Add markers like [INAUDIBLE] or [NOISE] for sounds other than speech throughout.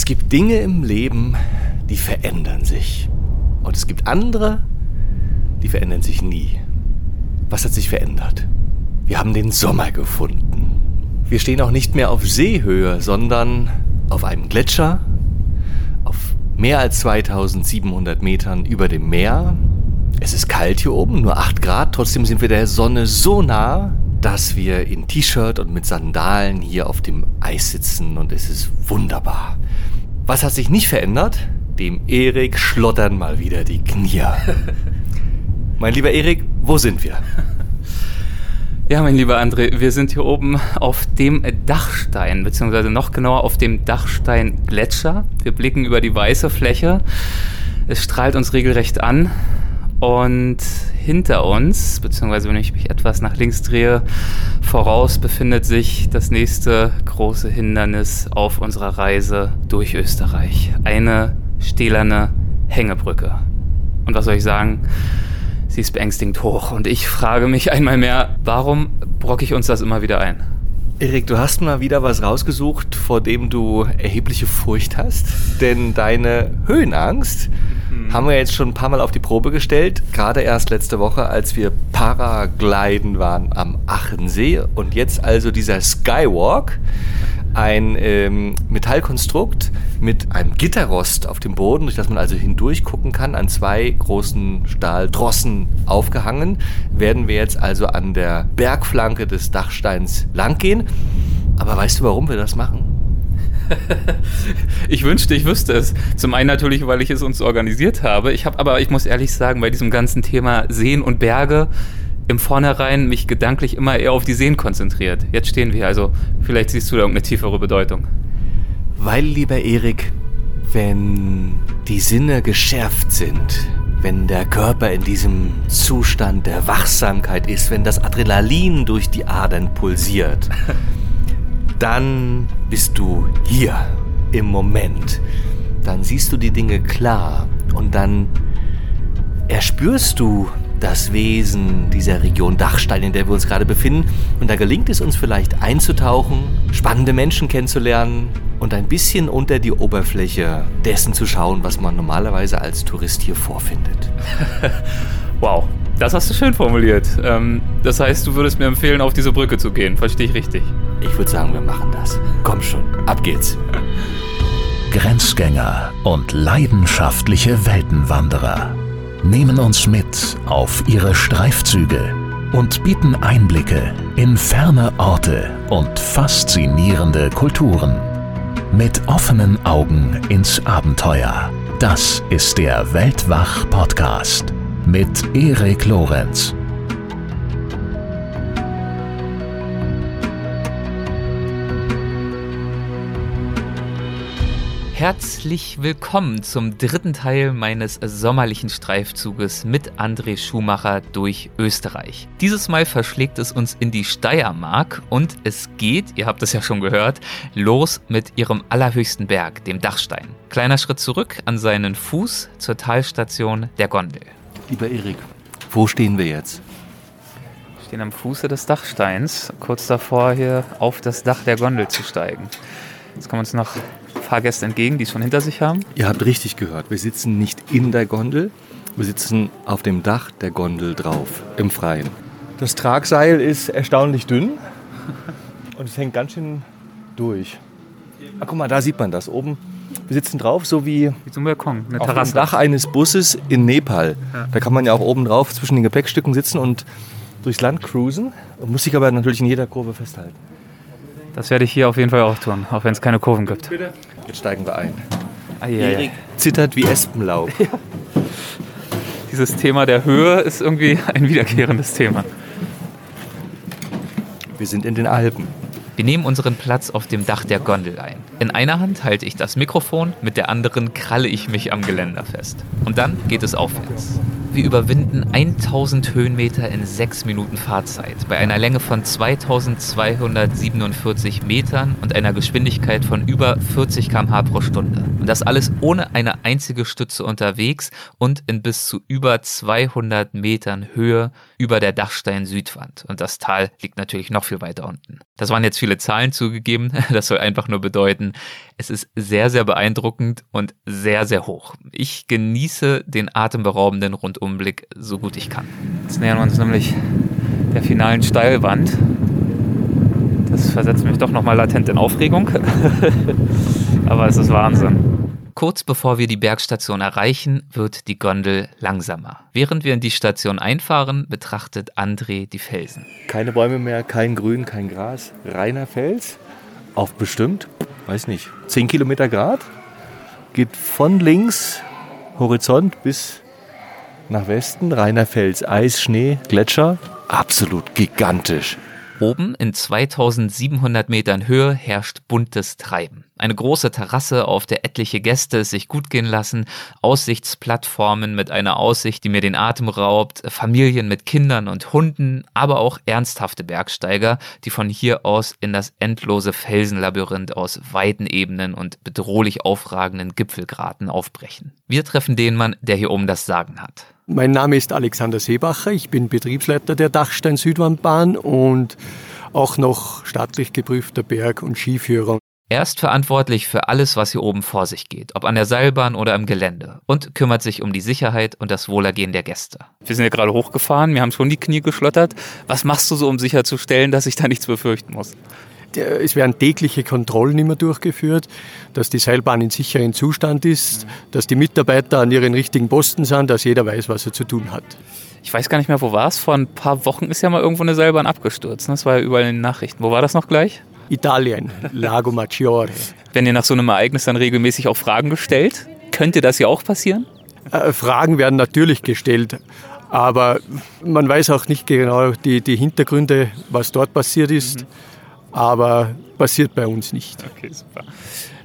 Es gibt Dinge im Leben, die verändern sich. Und es gibt andere, die verändern sich nie. Was hat sich verändert? Wir haben den Sommer gefunden. Wir stehen auch nicht mehr auf Seehöhe, sondern auf einem Gletscher, auf mehr als 2700 Metern über dem Meer. Es ist kalt hier oben, nur 8 Grad, trotzdem sind wir der Sonne so nah, dass wir in T-Shirt und mit Sandalen hier auf dem Eis sitzen und es ist wunderbar. Was hat sich nicht verändert? Dem Erik schlottern mal wieder die Knie. [LAUGHS] mein lieber Erik, wo sind wir? Ja, mein lieber André, wir sind hier oben auf dem Dachstein, beziehungsweise noch genauer auf dem Dachstein-Gletscher. Wir blicken über die weiße Fläche. Es strahlt uns regelrecht an. Und hinter uns, beziehungsweise wenn ich mich etwas nach links drehe, voraus befindet sich das nächste große Hindernis auf unserer Reise durch Österreich. Eine stählerne Hängebrücke. Und was soll ich sagen? Sie ist beängstigend hoch. Und ich frage mich einmal mehr, warum brocke ich uns das immer wieder ein? Erik, du hast mal wieder was rausgesucht, vor dem du erhebliche Furcht hast. Denn deine Höhenangst Mhm. Haben wir jetzt schon ein paar Mal auf die Probe gestellt. Gerade erst letzte Woche, als wir Paragliden waren am Achensee. Und jetzt also dieser Skywalk. Ein ähm, Metallkonstrukt mit einem Gitterrost auf dem Boden, durch das man also hindurch gucken kann, an zwei großen Stahldrossen aufgehangen, werden wir jetzt also an der Bergflanke des Dachsteins langgehen. Aber weißt du, warum wir das machen? [LAUGHS] ich wünschte, ich wüsste es. Zum einen natürlich, weil ich es uns organisiert habe. Ich habe aber, ich muss ehrlich sagen, bei diesem ganzen Thema Seen und Berge im Vornherein mich gedanklich immer eher auf die Seen konzentriert. Jetzt stehen wir also vielleicht siehst du da irgendeine tiefere Bedeutung. Weil, lieber Erik, wenn die Sinne geschärft sind, wenn der Körper in diesem Zustand der Wachsamkeit ist, wenn das Adrenalin durch die Adern pulsiert, [LAUGHS] dann bist du hier im Moment. Dann siehst du die Dinge klar und dann erspürst du das Wesen dieser Region Dachstein, in der wir uns gerade befinden. Und da gelingt es uns vielleicht einzutauchen, spannende Menschen kennenzulernen und ein bisschen unter die Oberfläche dessen zu schauen, was man normalerweise als Tourist hier vorfindet. [LAUGHS] wow, das hast du schön formuliert. Ähm, das heißt, du würdest mir empfehlen, auf diese Brücke zu gehen. Verstehe ich richtig? Ich würde sagen, wir machen das. Komm schon, ab geht's. Grenzgänger und leidenschaftliche Weltenwanderer nehmen uns mit auf ihre Streifzüge und bieten Einblicke in ferne Orte und faszinierende Kulturen. Mit offenen Augen ins Abenteuer. Das ist der Weltwach-Podcast mit Erik Lorenz. Herzlich willkommen zum dritten Teil meines sommerlichen Streifzuges mit André Schumacher durch Österreich. Dieses Mal verschlägt es uns in die Steiermark und es geht, ihr habt es ja schon gehört, los mit ihrem allerhöchsten Berg, dem Dachstein. Kleiner Schritt zurück an seinen Fuß zur Talstation der Gondel. Lieber Erik, wo stehen wir jetzt? Wir stehen am Fuße des Dachsteins, kurz davor hier auf das Dach der Gondel zu steigen. Jetzt kommen uns noch Fahrgäste entgegen, die es schon hinter sich haben. Ihr habt richtig gehört, wir sitzen nicht in der Gondel, wir sitzen auf dem Dach der Gondel drauf, im Freien. Das Tragseil ist erstaunlich dünn und es hängt ganz schön durch. Ah, guck mal, da sieht man das oben wir sitzen drauf, so wie, wie zum Balkon, eine auf Terrasse. dem Dach eines Busses in Nepal. Ja. Da kann man ja auch oben drauf zwischen den Gepäckstücken sitzen und durchs Land cruisen. Und muss sich aber natürlich in jeder Kurve festhalten. Das werde ich hier auf jeden Fall auch tun, auch wenn es keine Kurven gibt. Jetzt steigen wir ein. Ah, ja, Erik zittert wie Espenlaub. [LAUGHS] Ja. Dieses Thema der Höhe ist irgendwie ein wiederkehrendes Thema. Wir sind in den Alpen. Wir nehmen unseren Platz auf dem Dach der Gondel ein. In einer Hand halte ich das Mikrofon, mit der anderen kralle ich mich am Geländer fest. Und dann geht es aufwärts. Wir überwinden 1000 Höhenmeter in 6 Minuten Fahrzeit bei einer Länge von 2247 Metern und einer Geschwindigkeit von über 40 km/h pro Stunde. Und das alles ohne eine einzige Stütze unterwegs und in bis zu über 200 Metern Höhe über der Dachstein-Südwand. Und das Tal liegt natürlich noch viel weiter unten. Das waren jetzt viele Zahlen zugegeben. [LAUGHS] Das soll einfach nur bedeuten, Es ist sehr, sehr beeindruckend und sehr, sehr hoch. Ich genieße den atemberaubenden Rundumblick so gut ich kann. Jetzt nähern wir uns nämlich der finalen Steilwand. Das versetzt mich doch nochmal latent in Aufregung. [LAUGHS] Aber es ist Wahnsinn. Kurz bevor wir die Bergstation erreichen, wird die Gondel langsamer. Während wir in die Station einfahren, betrachtet André die Felsen. Keine Bäume mehr, kein Grün, kein Gras, reiner Fels. Auf bestimmt, weiß nicht, 10 Kilometer Grad. Geht von links, Horizont, bis nach Westen, reiner Fels, Eis, Schnee, Gletscher. Absolut gigantisch. Oben in 2700 Metern Höhe herrscht buntes Treiben. Eine große Terrasse, auf der etliche Gäste es sich gut gehen lassen, Aussichtsplattformen mit einer Aussicht, die mir den Atem raubt, Familien mit Kindern und Hunden, aber auch ernsthafte Bergsteiger, die von hier aus in das endlose Felsenlabyrinth aus weiten Ebenen und bedrohlich aufragenden Gipfelgraten aufbrechen. Wir treffen den Mann, der hier oben das Sagen hat. Mein Name ist Alexander Seebacher, ich bin Betriebsleiter der Dachstein Südwandbahn und auch noch staatlich geprüfter Berg- und Skiführer. Er ist verantwortlich für alles, was hier oben vor sich geht, ob an der Seilbahn oder im Gelände, und kümmert sich um die Sicherheit und das Wohlergehen der Gäste. Wir sind ja gerade hochgefahren, wir haben schon die Knie geschlottert. Was machst du so, um sicherzustellen, dass ich da nichts befürchten muss? Es werden tägliche Kontrollen immer durchgeführt, dass die Seilbahn in sicherem Zustand ist, dass die Mitarbeiter an ihren richtigen Posten sind, dass jeder weiß, was er zu tun hat. Ich weiß gar nicht mehr, wo war es. Vor ein paar Wochen ist ja mal irgendwo eine Seilbahn abgestürzt. Das war ja überall in den Nachrichten. Wo war das noch gleich? Italien, Lago Maggiore. Wenn ihr nach so einem Ereignis dann regelmäßig auch Fragen gestellt, könnte das ja auch passieren? Äh, Fragen werden natürlich gestellt, aber man weiß auch nicht genau die, die Hintergründe, was dort passiert ist. Mhm aber passiert bei uns nicht. Okay, super.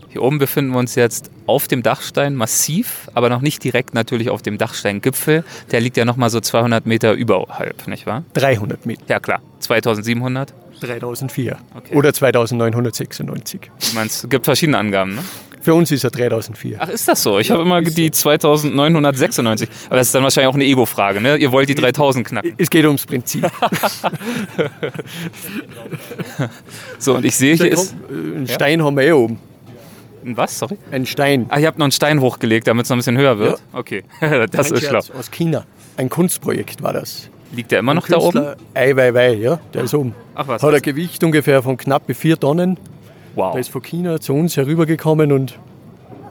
Hier oben befinden wir uns jetzt auf dem Dachstein massiv, aber noch nicht direkt natürlich auf dem Dachsteingipfel. Der liegt ja nochmal so 200 Meter überhalb, nicht wahr? 300 Meter. Ja klar, 2700. 3004 okay. oder 2996. Du meinst, es gibt verschiedene Angaben, ne? Für uns ist er 3004. Ach, ist das so? Ich ja, habe immer die 2996. Aber das ist dann wahrscheinlich auch eine Ego-Frage, ne? Ihr wollt die 3000 knacken. Es geht ums Prinzip. [LAUGHS] so, und ich sehe, hier ist... Ein Stein ja? haben wir eh oben. Ein was? Sorry? Ein Stein. Ah, ihr habt noch einen Stein hochgelegt, damit es noch ein bisschen höher wird? Ja. Okay, [LAUGHS] das ein ist schlau. Aus China. Ein Kunstprojekt war das. Liegt der immer noch da oben? Ei Weiwei, ja, der ist oben. Ach was? Hat ein Gewicht ungefähr von knapp vier Tonnen. Wow. Der ist von China zu uns herübergekommen und.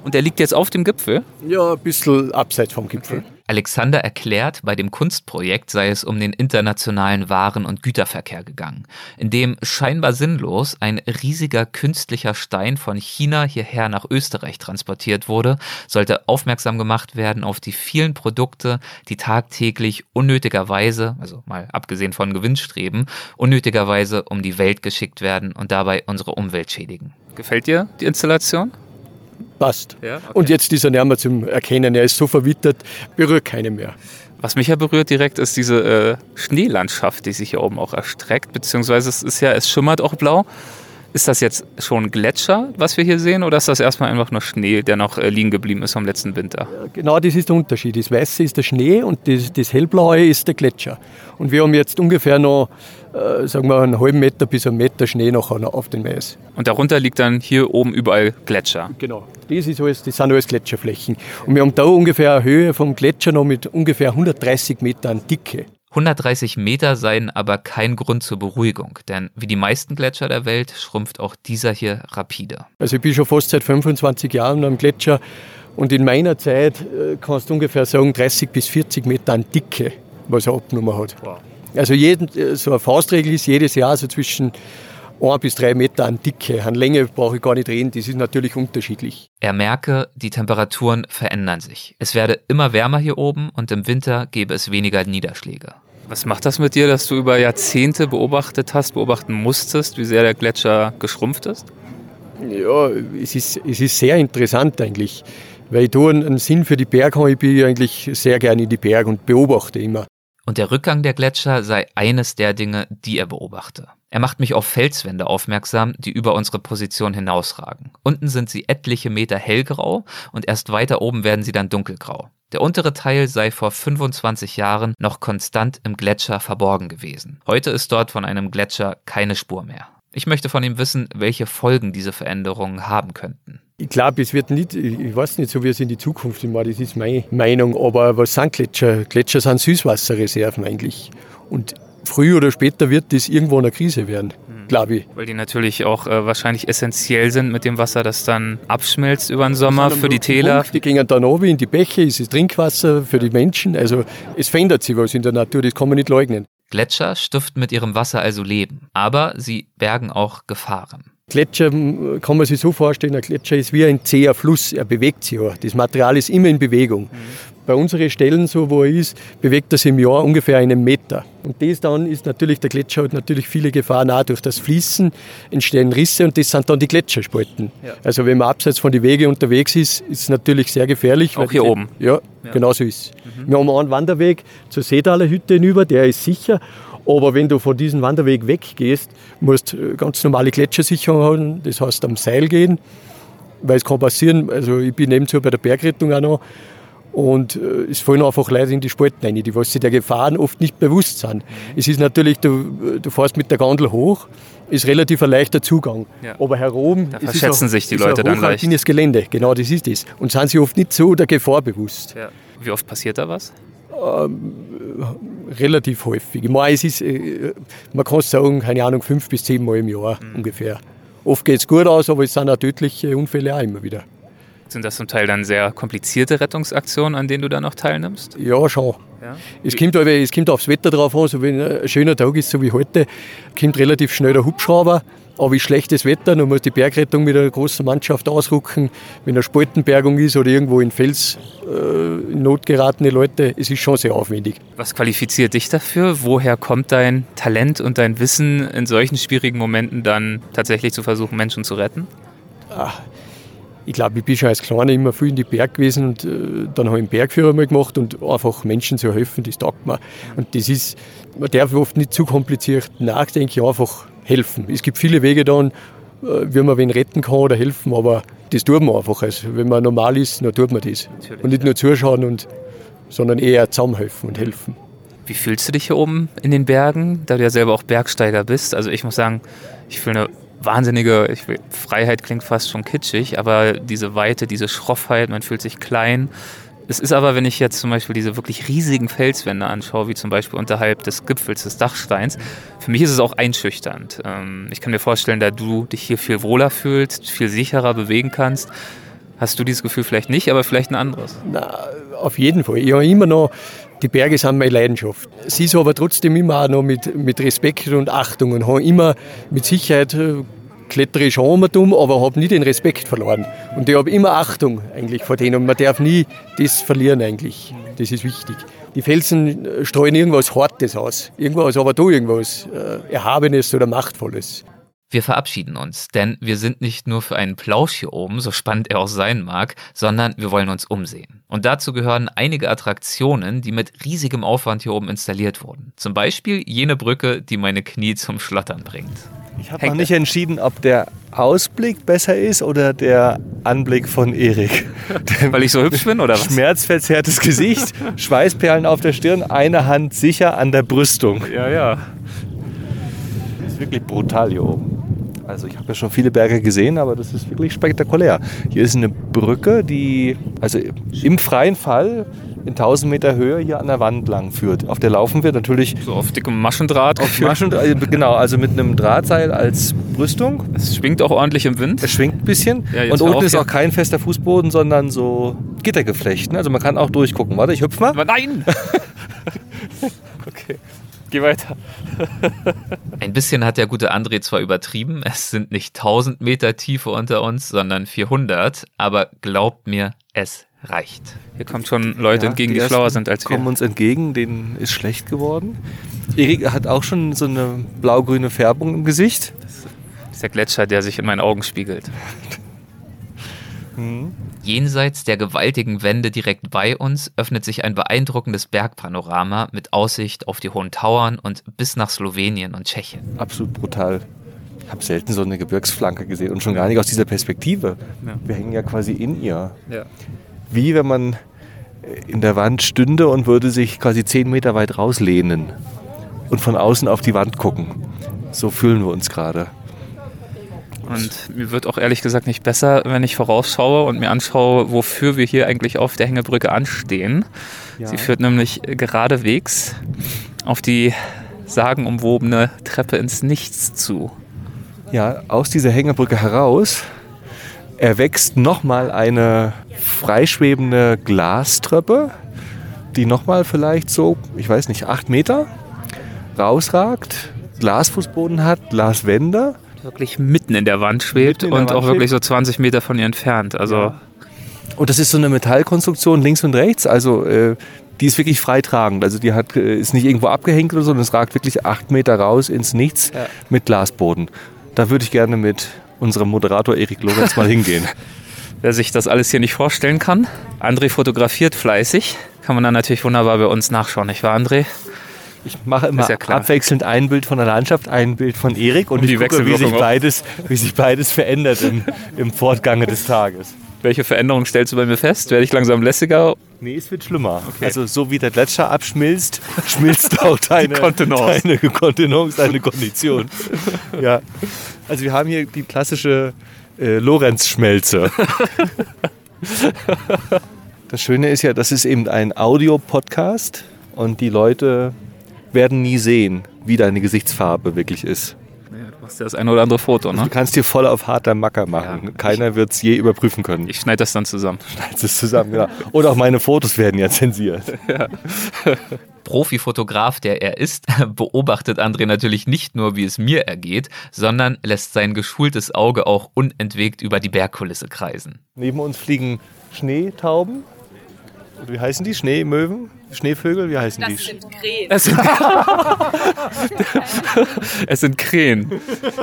Und der liegt jetzt auf dem Gipfel? Ja, ein bisschen abseits vom Gipfel. Okay. Alexander erklärt, bei dem Kunstprojekt sei es um den internationalen Waren- und Güterverkehr gegangen, in dem scheinbar sinnlos ein riesiger künstlicher Stein von China hierher nach Österreich transportiert wurde, sollte aufmerksam gemacht werden auf die vielen Produkte, die tagtäglich unnötigerweise, also mal abgesehen von Gewinnstreben, unnötigerweise um die Welt geschickt werden und dabei unsere Umwelt schädigen. Gefällt dir die Installation? Passt. Ja, okay. Und jetzt ist er näher zum Erkennen. Er ist so verwittert, berührt keinen mehr. Was mich ja berührt direkt ist diese äh, Schneelandschaft, die sich hier oben auch erstreckt, beziehungsweise es ist ja, es schimmert auch blau. Ist das jetzt schon Gletscher, was wir hier sehen, oder ist das erstmal einfach nur Schnee, der noch äh, liegen geblieben ist vom letzten Winter? Genau, das ist der Unterschied. Das Weiße ist der Schnee und das, das Hellblaue ist der Gletscher. Und wir haben jetzt ungefähr noch, äh, sagen wir, einen halben Meter bis einen Meter Schnee noch auf den Mais. Und darunter liegt dann hier oben überall Gletscher? Genau, das, ist alles, das sind alles Gletscherflächen. Und wir haben da ungefähr eine Höhe vom Gletscher noch mit ungefähr 130 Metern Dicke. 130 Meter seien aber kein Grund zur Beruhigung, denn wie die meisten Gletscher der Welt schrumpft auch dieser hier rapide. Also ich bin schon fast seit 25 Jahren am Gletscher und in meiner Zeit äh, kannst du ungefähr sagen 30 bis 40 Meter an Dicke, was er abgenommen hat. Wow. Also jeden, äh, so eine Faustregel ist jedes Jahr so zwischen ein bis drei Meter an Dicke. An Länge brauche ich gar nicht reden, das ist natürlich unterschiedlich. Er merke, die Temperaturen verändern sich. Es werde immer wärmer hier oben und im Winter gebe es weniger Niederschläge. Was macht das mit dir, dass du über Jahrzehnte beobachtet hast, beobachten musstest, wie sehr der Gletscher geschrumpft ist? Ja, es ist, es ist sehr interessant eigentlich, weil ich da einen Sinn für die Berge habe. Ich bin eigentlich sehr gerne in die Berge und beobachte immer. Und der Rückgang der Gletscher sei eines der Dinge, die er beobachte. Er macht mich auf Felswände aufmerksam, die über unsere Position hinausragen. Unten sind sie etliche Meter hellgrau und erst weiter oben werden sie dann dunkelgrau. Der untere Teil sei vor 25 Jahren noch konstant im Gletscher verborgen gewesen. Heute ist dort von einem Gletscher keine Spur mehr. Ich möchte von ihm wissen, welche Folgen diese Veränderungen haben könnten. Ich glaube, es wird nicht, ich weiß nicht, so wie es in die Zukunft immer, das ist meine Meinung, aber was sind Gletscher? Gletscher sind Süßwasserreserven eigentlich. Und früher oder später wird das irgendwo eine Krise werden, mhm. glaube ich. Weil die natürlich auch äh, wahrscheinlich essentiell sind mit dem Wasser, das dann abschmilzt über den Sommer für die Täler. Punkt, die gehen dann oben in die Bäche, es ist Trinkwasser für die Menschen. Also es verändert sich was in der Natur, das kann man nicht leugnen. Gletscher stiften mit ihrem Wasser also Leben, aber sie bergen auch Gefahren. Gletscher kann man sich so vorstellen, ein Gletscher ist wie ein zäher Fluss, er bewegt sich ja. Das Material ist immer in Bewegung. Mhm. Bei unseren Stellen, so wo er ist, bewegt er sich im Jahr ungefähr einen Meter. Und das dann ist natürlich, der Gletscher hat natürlich viele Gefahren auch. Durch das Fließen entstehen Risse und das sind dann die Gletscherspalten. Ja. Also wenn man abseits von den Wegen unterwegs ist, ist es natürlich sehr gefährlich. Auch hier oben? Ja, ja. genau so ist mhm. Wir haben einen Wanderweg zur Seedaler Hütte hinüber, der ist sicher. Aber wenn du von diesem Wanderweg weggehst, musst du ganz normale Gletschersicherung haben, das heißt am Seil gehen, weil es kann passieren, also ich bin nebenzu bei der Bergrettung auch noch, und äh, es fallen einfach Leute in die Spalten rein, die was sich der Gefahren oft nicht bewusst sind. Mhm. Es ist natürlich, du, du fährst mit der Gondel hoch, ist relativ ein leichter Zugang. Ja. Aber heroben da verschätzen auch, sich die Leute dann gleich. Gelände, genau das ist es. Und sind sich oft nicht so der Gefahr bewusst. Ja. Wie oft passiert da was? Ähm, relativ häufig. Ich meine, es ist, äh, man kann sagen, keine Ahnung, fünf bis zehn Mal im Jahr mhm. ungefähr. Oft geht es gut aus, aber es sind auch tödliche Unfälle auch immer wieder. Sind das zum Teil dann sehr komplizierte Rettungsaktionen, an denen du dann noch teilnimmst? Ja, schon. Ja? Es, kommt, es kommt aufs Wetter drauf an, so wenn ein schöner Tag ist, so wie heute, kommt relativ schnell der Hubschrauber. Aber ist schlechtes Wetter, dann muss die Bergrettung mit einer großen Mannschaft ausrücken. Wenn eine Spaltenbergung ist oder irgendwo in Fels äh, in Not geratene Leute, es ist schon sehr aufwendig. Was qualifiziert dich dafür? Woher kommt dein Talent und dein Wissen, in solchen schwierigen Momenten dann tatsächlich zu versuchen, Menschen zu retten? Ach, ich glaube, ich bin schon als Kleiner immer viel in die Berg gewesen und äh, dann habe ich einen Bergführer mal gemacht und einfach Menschen zu helfen, das taugt mir. Und das ist, man darf oft nicht zu kompliziert nachdenken, einfach helfen. Es gibt viele Wege dann, äh, wie man wen retten kann oder helfen, aber das tut man einfach. Also, wenn man normal ist, dann tut man das. Natürlich, und nicht nur zuschauen, und, sondern eher zusammenhelfen und helfen. Wie fühlst du dich hier oben in den Bergen, da du ja selber auch Bergsteiger bist? Also ich muss sagen, ich fühle eine wahnsinnige ich Freiheit klingt fast schon kitschig, aber diese Weite, diese Schroffheit, man fühlt sich klein. Es ist aber, wenn ich jetzt zum Beispiel diese wirklich riesigen Felswände anschaue, wie zum Beispiel unterhalb des Gipfels des Dachsteins, für mich ist es auch einschüchternd. Ähm, ich kann mir vorstellen, da du dich hier viel wohler fühlst, viel sicherer bewegen kannst, hast du dieses Gefühl vielleicht nicht, aber vielleicht ein anderes. Na, auf jeden Fall. Ich habe immer noch, die Berge sind meine Leidenschaft. Sie ist aber trotzdem immer auch noch mit, mit Respekt und Achtung und habe immer mit Sicherheit klettere ich schon dumm, aber habe nie den Respekt verloren. Und ich habe immer Achtung eigentlich vor denen und man darf nie das verlieren eigentlich. Das ist wichtig. Die Felsen äh, streuen irgendwas Hartes aus, irgendwas, aber da irgendwas äh, Erhabenes oder Machtvolles. Wir verabschieden uns, denn wir sind nicht nur für einen Plausch hier oben, so spannend er auch sein mag, sondern wir wollen uns umsehen. Und dazu gehören einige Attraktionen, die mit riesigem Aufwand hier oben installiert wurden. Zum Beispiel jene Brücke, die meine Knie zum Schlottern bringt. Ich habe noch nicht entschieden, ob der Ausblick besser ist oder der Anblick von Erik. [LAUGHS] Weil ich so hübsch bin oder was? Schmerzverzerrtes Gesicht, Schweißperlen auf der Stirn, eine Hand sicher an der Brüstung. Ja, ja. Das ist wirklich brutal hier oben. Also ich habe ja schon viele Berge gesehen, aber das ist wirklich spektakulär. Hier ist eine Brücke, die also im freien Fall in 1000 Meter Höhe hier an der Wand lang führt. Auf der laufen wir natürlich. So auf dickem Maschendraht. Auf Maschendraht, äh, genau, also mit einem Drahtseil als Brüstung. Es schwingt auch ordentlich im Wind. Es schwingt ein bisschen. Ja, und unten ist auch kein fester Fußboden, sondern so Gittergeflecht. Also man kann auch durchgucken. Warte, ich hüpf mal. Aber nein! [LAUGHS] [LAUGHS] okay. Geh weiter. Ein bisschen hat der gute André zwar übertrieben, es sind nicht 1000 Meter Tiefe unter uns, sondern 400, aber glaubt mir, es reicht. Hier kommen schon Leute ja, entgegen, die, die schlauer sind als wir. kommen uns entgegen, denen ist schlecht geworden. Erik hat auch schon so eine blau-grüne Färbung im Gesicht. Das ist der Gletscher, der sich in meinen Augen spiegelt. [LAUGHS] hm. Jenseits der gewaltigen Wände direkt bei uns öffnet sich ein beeindruckendes Bergpanorama mit Aussicht auf die hohen Tauern und bis nach Slowenien und Tschechien. Absolut brutal. Ich habe selten so eine Gebirgsflanke gesehen und schon gar nicht aus dieser Perspektive. Ja. Wir hängen ja quasi in ihr. Ja wie wenn man in der Wand stünde und würde sich quasi zehn Meter weit rauslehnen und von außen auf die Wand gucken. So fühlen wir uns gerade. Und mir wird auch ehrlich gesagt nicht besser, wenn ich vorausschaue und mir anschaue, wofür wir hier eigentlich auf der Hängebrücke anstehen. Ja. Sie führt nämlich geradewegs auf die sagenumwobene Treppe ins Nichts zu. Ja, aus dieser Hängebrücke heraus erwächst nochmal eine freischwebende Glastreppe, die nochmal vielleicht so, ich weiß nicht, acht Meter rausragt, Glasfußboden hat, Glaswände. Wirklich mitten in der Wand schwebt der und Wand auch schwebt. wirklich so 20 Meter von ihr entfernt. Also ja. Und das ist so eine Metallkonstruktion links und rechts, also äh, die ist wirklich freitragend. Also die hat, äh, ist nicht irgendwo abgehängt oder so, sondern es ragt wirklich acht Meter raus ins Nichts ja. mit Glasboden. Da würde ich gerne mit unserem Moderator Erik Lorenz mal hingehen. [LAUGHS] Wer sich das alles hier nicht vorstellen kann, André fotografiert fleißig. Kann man dann natürlich wunderbar bei uns nachschauen, nicht wahr, André? Ich mache immer ja abwechselnd ein Bild von der Landschaft, ein Bild von Erik und, und ich gucke, wie sich, beides, wie sich beides verändert im, im Fortgange des Tages. Welche Veränderungen stellst du bei mir fest? Werde ich langsam lässiger? Nee, es wird schlimmer. Okay. Also so wie der Gletscher abschmilzt, schmilzt auch [LAUGHS] deine Kontenance. deine Kontenance, deine Kondition. ja. Also wir haben hier die klassische äh, Lorenz-Schmelze. [LAUGHS] das Schöne ist ja, das ist eben ein Audio-Podcast und die Leute werden nie sehen, wie deine Gesichtsfarbe wirklich ist. Ja, du machst ja das eine oder andere Foto, ne? Also du kannst dir voll auf harter Macker machen. Ja, Keiner wird es je überprüfen können. Ich schneide das dann zusammen. Schneidest es zusammen, genau. Und auch meine Fotos werden ja zensiert. [LAUGHS] Ja. Profifotograf, der er ist, [LAUGHS] beobachtet André natürlich nicht nur, wie es mir ergeht, sondern lässt sein geschultes Auge auch unentwegt über die Bergkulisse kreisen. Neben uns fliegen Schneetauben. Wie heißen die? Schneemöwen? Schneevögel, wie heißen das die? Sind Krähen. Es sind, [LAUGHS] es sind Krähen.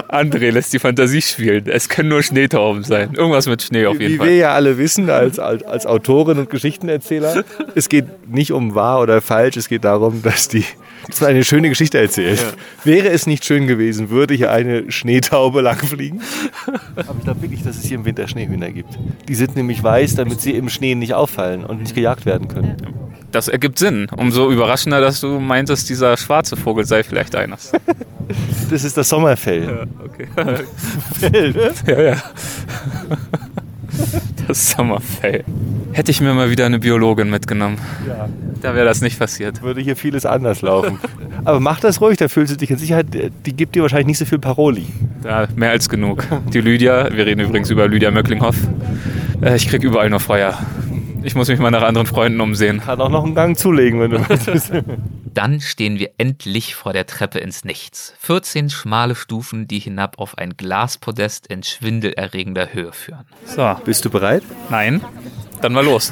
André lässt die Fantasie spielen. Es können nur Schneetauben sein. Irgendwas mit Schnee auf jeden wie Fall. Wie wir ja alle wissen als, als, als Autoren und Geschichtenerzähler, es geht nicht um wahr oder falsch, es geht darum, dass die das eine schöne Geschichte erzählt. Ja. Wäre es nicht schön gewesen, würde hier eine Schneetaube langfliegen. Aber ich glaube wirklich, dass es hier im Winter Schneehühner gibt. Die sind nämlich weiß, damit sie im Schnee nicht auffallen und nicht gejagt werden können. Das ergibt Sinn. Umso überraschender, dass du meintest, dieser schwarze Vogel sei vielleicht eines. Das ist das Sommerfell. Ja, okay. [LAUGHS] Fell, ne? Ja, ja. [LAUGHS] Das Sommerfell. Hätte ich mir mal wieder eine Biologin mitgenommen. Ja. Da wäre das nicht passiert. Würde hier vieles anders laufen. Aber mach das ruhig, da fühlst du dich in Sicherheit. Die gibt dir wahrscheinlich nicht so viel Paroli. Ja, mehr als genug. Die Lydia, wir reden übrigens über Lydia Möcklinghoff. Äh, ich krieg überall nur Feuer. Ich muss mich mal nach anderen Freunden umsehen. Kann auch noch einen Gang zulegen, wenn du [LAUGHS] möchtest. Dann stehen wir endlich vor der Treppe ins Nichts. 14 schmale Stufen, die hinab auf ein Glaspodest in schwindelerregender Höhe führen. So. Bist du bereit? Nein. Dann mal los.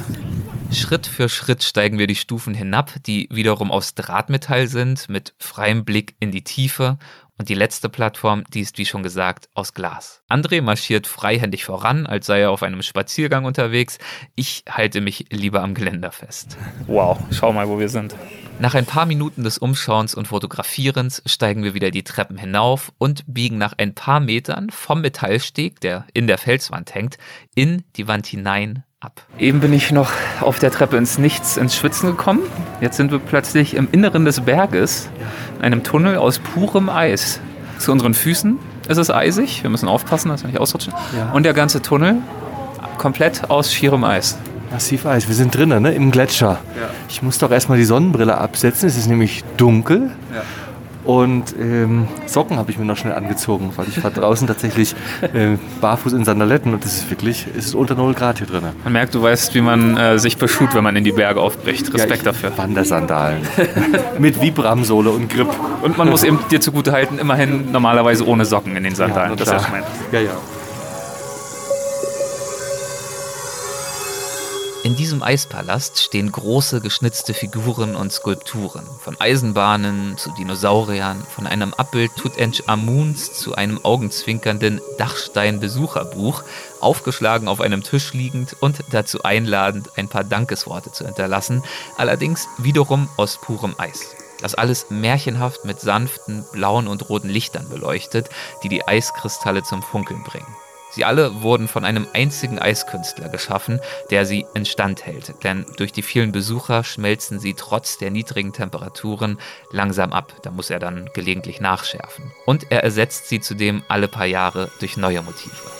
Schritt für Schritt steigen wir die Stufen hinab, die wiederum aus Drahtmetall sind, mit freiem Blick in die Tiefe und die letzte Plattform, die ist wie schon gesagt aus Glas. André marschiert freihändig voran, als sei er auf einem Spaziergang unterwegs. Ich halte mich lieber am Geländer fest. Wow, schau mal, wo wir sind. Nach ein paar Minuten des Umschauens und Fotografierens steigen wir wieder die Treppen hinauf und biegen nach ein paar Metern vom Metallsteg, der in der Felswand hängt, in die Wand hinein ab. Eben bin ich noch auf der Treppe ins Nichts, ins Schwitzen gekommen. Jetzt sind wir plötzlich im Inneren des Berges, in einem Tunnel aus purem Eis. Zu unseren Füßen ist es eisig, wir müssen aufpassen, dass wir nicht ausrutschen. Ja. Und der ganze Tunnel komplett aus schierem Eis. Massiv Eis. Wir sind drinnen, ne? im Gletscher. Ja. Ich muss doch erstmal die Sonnenbrille absetzen. Es ist nämlich dunkel. Ja. Und ähm, Socken habe ich mir noch schnell angezogen, weil ich war draußen tatsächlich äh, barfuß in Sandaletten und es ist wirklich, es ist unter 0 Grad hier drin. Man merkt, du weißt, wie man äh, sich beschut, wenn man in die Berge aufbricht. Respekt ja, dafür. Wandersandalen. [LAUGHS] Mit Vibramsohle und Grip. Und man muss eben dir zugute halten, immerhin normalerweise ohne Socken in den Sandalen. Ja, das ist ja, ja. In diesem Eispalast stehen große geschnitzte Figuren und Skulpturen. Von Eisenbahnen zu Dinosauriern, von einem Abbild Tutanchamuns zu einem augenzwinkernden Dachstein-Besucherbuch, aufgeschlagen auf einem Tisch liegend und dazu einladend, ein paar Dankesworte zu hinterlassen, allerdings wiederum aus purem Eis. Das alles märchenhaft mit sanften blauen und roten Lichtern beleuchtet, die die Eiskristalle zum Funkeln bringen. Sie alle wurden von einem einzigen Eiskünstler geschaffen, der sie instand hält, denn durch die vielen Besucher schmelzen sie trotz der niedrigen Temperaturen langsam ab. Da muss er dann gelegentlich nachschärfen. Und er ersetzt sie zudem alle paar Jahre durch neue Motive.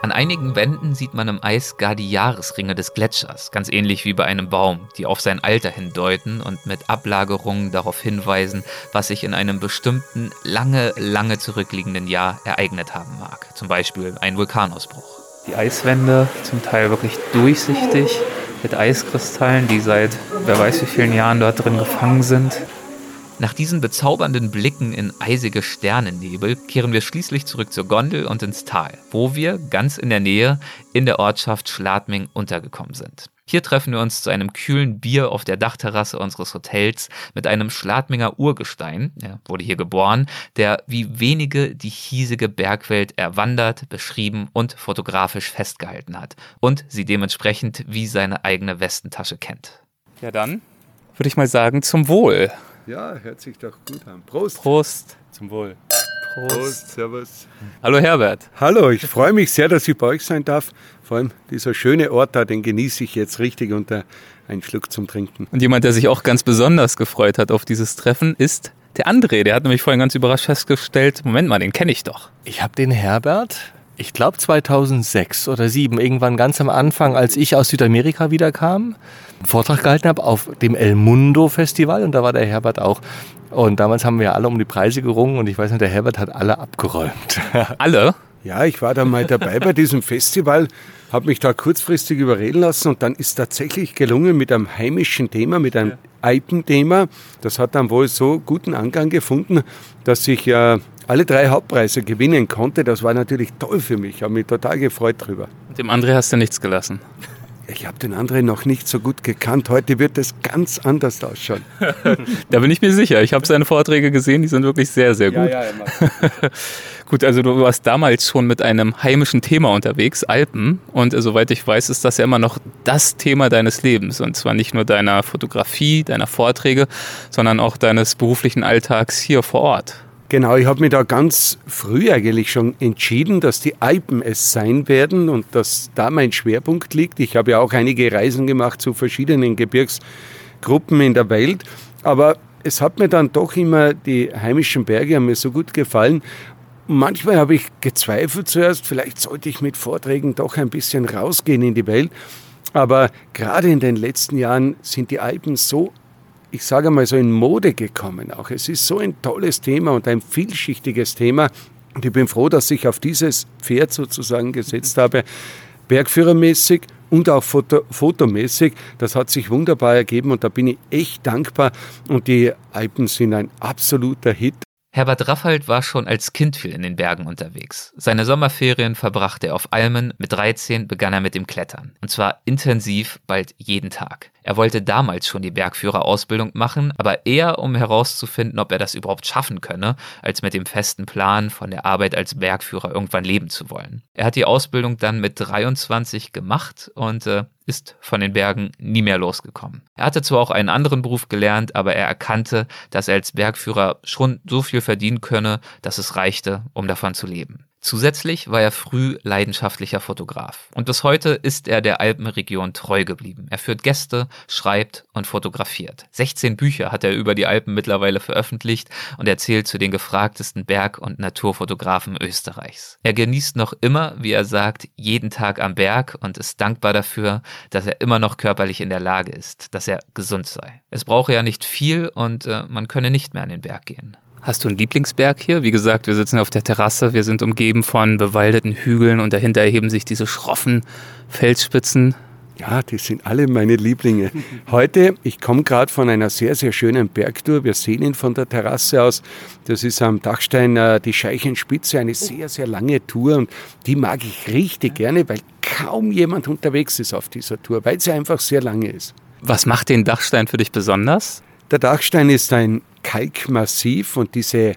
An einigen Wänden sieht man im Eis gar die Jahresringe des Gletschers, ganz ähnlich wie bei einem Baum, die auf sein Alter hindeuten und mit Ablagerungen darauf hinweisen, was sich in einem bestimmten, lange, lange zurückliegenden Jahr ereignet haben mag. Zum Beispiel ein Vulkanausbruch. Die Eiswände zum Teil wirklich durchsichtig mit Eiskristallen, die seit wer weiß wie vielen Jahren dort drin gefangen sind. Nach diesen bezaubernden Blicken in eisige Sternennebel kehren wir schließlich zurück zur Gondel und ins Tal, wo wir ganz in der Nähe in der Ortschaft Schladming untergekommen sind. Hier treffen wir uns zu einem kühlen Bier auf der Dachterrasse unseres Hotels mit einem Schladminger Urgestein, er wurde hier geboren, der wie wenige die hiesige Bergwelt erwandert, beschrieben und fotografisch festgehalten hat und sie dementsprechend wie seine eigene Westentasche kennt. Ja dann würde ich mal sagen, zum Wohl. Ja, hört sich doch gut an. Prost. Prost. Zum Wohl. Prost. Prost, Servus. Hallo Herbert. Hallo, ich freue mich sehr, dass ich bei euch sein darf. Vor allem dieser schöne Ort da, den genieße ich jetzt richtig unter einen Schluck zum Trinken. Und jemand, der sich auch ganz besonders gefreut hat auf dieses Treffen, ist der André. Der hat nämlich vorhin ganz überrascht festgestellt, Moment mal, den kenne ich doch. Ich habe den Herbert, ich glaube 2006 oder 2007, irgendwann ganz am Anfang, als ich aus Südamerika wiederkam, einen Vortrag gehalten habe auf dem El Mundo Festival und da war der Herbert auch. Und damals haben wir alle um die Preise gerungen und ich weiß nicht, der Herbert hat alle abgeräumt. [LAUGHS] Alle? Ja, ich war da mal dabei bei diesem Festival, habe mich da kurzfristig überreden lassen und dann ist tatsächlich gelungen mit einem heimischen Thema, mit einem Alpenthema. Das hat dann wohl so guten Angang gefunden, dass ich ja alle drei Hauptpreise gewinnen konnte. Das war natürlich toll für mich, habe mich total gefreut drüber. Dem André hast du nichts gelassen. Ich habe den anderen noch nicht so gut gekannt. Heute wird es ganz anders ausschauen. [LAUGHS] Da bin ich mir sicher. Ich habe seine Vorträge gesehen, die sind wirklich sehr, sehr gut. ja, immer. [LAUGHS] Gut, also du warst damals schon mit einem heimischen Thema unterwegs, Alpen. Und äh, soweit ich weiß, ist das ja immer noch das Thema deines Lebens. Und zwar nicht nur deiner Fotografie, deiner Vorträge, sondern auch deines beruflichen Alltags hier vor Ort. Genau, ich habe mich da ganz früh eigentlich schon entschieden, dass die Alpen es sein werden und dass da mein Schwerpunkt liegt. Ich habe ja auch einige Reisen gemacht zu verschiedenen Gebirgsgruppen in der Welt, aber es hat mir dann doch immer, die heimischen Berge haben mir so gut gefallen. Manchmal habe ich gezweifelt zuerst, vielleicht sollte ich mit Vorträgen doch ein bisschen rausgehen in die Welt. Aber gerade in den letzten Jahren sind die Alpen so ich sage mal so in Mode gekommen auch. Es ist so ein tolles Thema und ein vielschichtiges Thema. Und ich bin froh, dass ich auf dieses Pferd sozusagen gesetzt habe, bergführermäßig und auch foto fotomäßig. Das hat sich wunderbar ergeben und da bin ich echt dankbar. Und die Alpen sind ein absoluter Hit. Herbert Raffald war schon als Kind viel in den Bergen unterwegs. Seine Sommerferien verbrachte er auf Almen. Mit 13 begann er mit dem Klettern. Und zwar intensiv, bald jeden Tag. Er wollte damals schon die Bergführerausbildung machen, aber eher um herauszufinden, ob er das überhaupt schaffen könne, als mit dem festen Plan, von der Arbeit als Bergführer irgendwann leben zu wollen. Er hat die Ausbildung dann mit 23 gemacht und äh, ist von den Bergen nie mehr losgekommen. Er hatte zwar auch einen anderen Beruf gelernt, aber er erkannte, dass er als Bergführer schon so viel verdienen könne, dass es reichte, um davon zu leben. Zusätzlich war er früh leidenschaftlicher Fotograf und bis heute ist er der Alpenregion treu geblieben. Er führt Gäste, schreibt und fotografiert. 16 Bücher hat er über die Alpen mittlerweile veröffentlicht und er zählt zu den gefragtesten Berg- und Naturfotografen Österreichs. Er genießt noch immer, wie er sagt, jeden Tag am Berg und ist dankbar dafür, dass er immer noch körperlich in der Lage ist, dass er gesund sei. Es brauche ja nicht viel und äh, man könne nicht mehr an den Berg gehen. Hast du einen Lieblingsberg hier? Wie gesagt, wir sitzen auf der Terrasse, wir sind umgeben von bewaldeten Hügeln und dahinter erheben sich diese schroffen Felsspitzen. Ja, die sind alle meine Lieblinge. [LAUGHS] Heute, ich komme gerade von einer sehr, sehr schönen Bergtour. Wir sehen ihn von der Terrasse aus. Das ist am Dachstein äh, die Scheichenspitze, eine sehr, sehr lange Tour und die mag ich richtig gerne, weil kaum jemand unterwegs ist auf dieser Tour, weil sie einfach sehr lange ist. Was macht den Dachstein für dich besonders? Der Dachstein ist ein Kalkmassiv und diese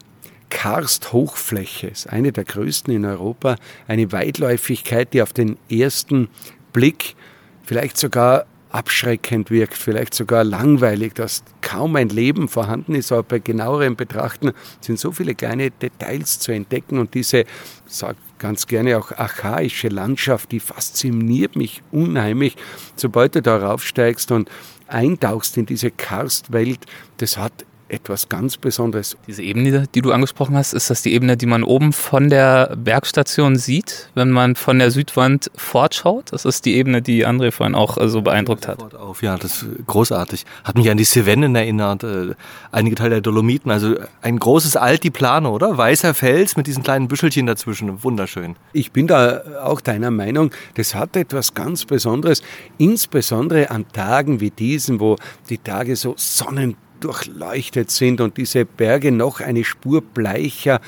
Karsthochfläche ist eine der größten in Europa. Eine Weitläufigkeit, die auf den ersten Blick vielleicht sogar abschreckend wirkt, vielleicht sogar langweilig, dass kaum ein Leben vorhanden ist, aber bei genauerem Betrachten sind so viele kleine Details zu entdecken und diese, sag ganz gerne auch archaische Landschaft, die fasziniert mich unheimlich, sobald du darauf steigst und eintauchst in diese Karstwelt, das hat etwas ganz Besonderes. Diese Ebene, die du angesprochen hast, ist das die Ebene, die man oben von der Bergstation sieht, wenn man von der Südwand fortschaut? Das ist die Ebene, die André vorhin auch äh, so beeindruckt hat. Auf, ja, das ist großartig. Hat mich an die Cevennen erinnert, äh, einige Teile der Dolomiten. Also ein großes Altiplano, oder? Weißer Fels mit diesen kleinen Büschelchen dazwischen. Wunderschön. Ich bin da auch deiner Meinung, das hat etwas ganz Besonderes, insbesondere an Tagen wie diesen, wo die Tage so sonnen durchleuchtet sind und diese Berge noch eine Spur bleicher,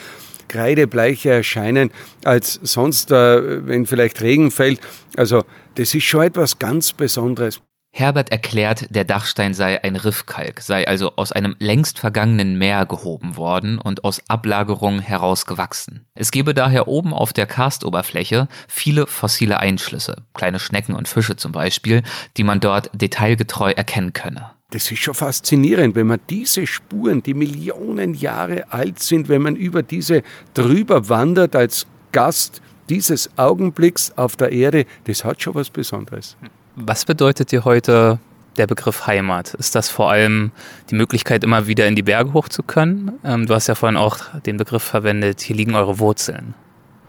kreidebleicher erscheinen als sonst, äh, wenn vielleicht Regen fällt. Also das ist schon etwas ganz Besonderes. Herbert erklärt, der Dachstein sei ein Riffkalk, sei also aus einem längst vergangenen Meer gehoben worden und aus Ablagerungen herausgewachsen. Es gebe daher oben auf der Karstoberfläche viele fossile Einschlüsse, kleine Schnecken und Fische zum Beispiel, die man dort detailgetreu erkennen könne. Das ist schon faszinierend, wenn man diese Spuren, die Millionen Jahre alt sind, wenn man über diese drüber wandert als Gast dieses Augenblicks auf der Erde, das hat schon was Besonderes. Was bedeutet dir heute der Begriff Heimat? Ist das vor allem die Möglichkeit, immer wieder in die Berge hoch zu können? Ähm, du hast ja vorhin auch den Begriff verwendet, hier liegen eure Wurzeln.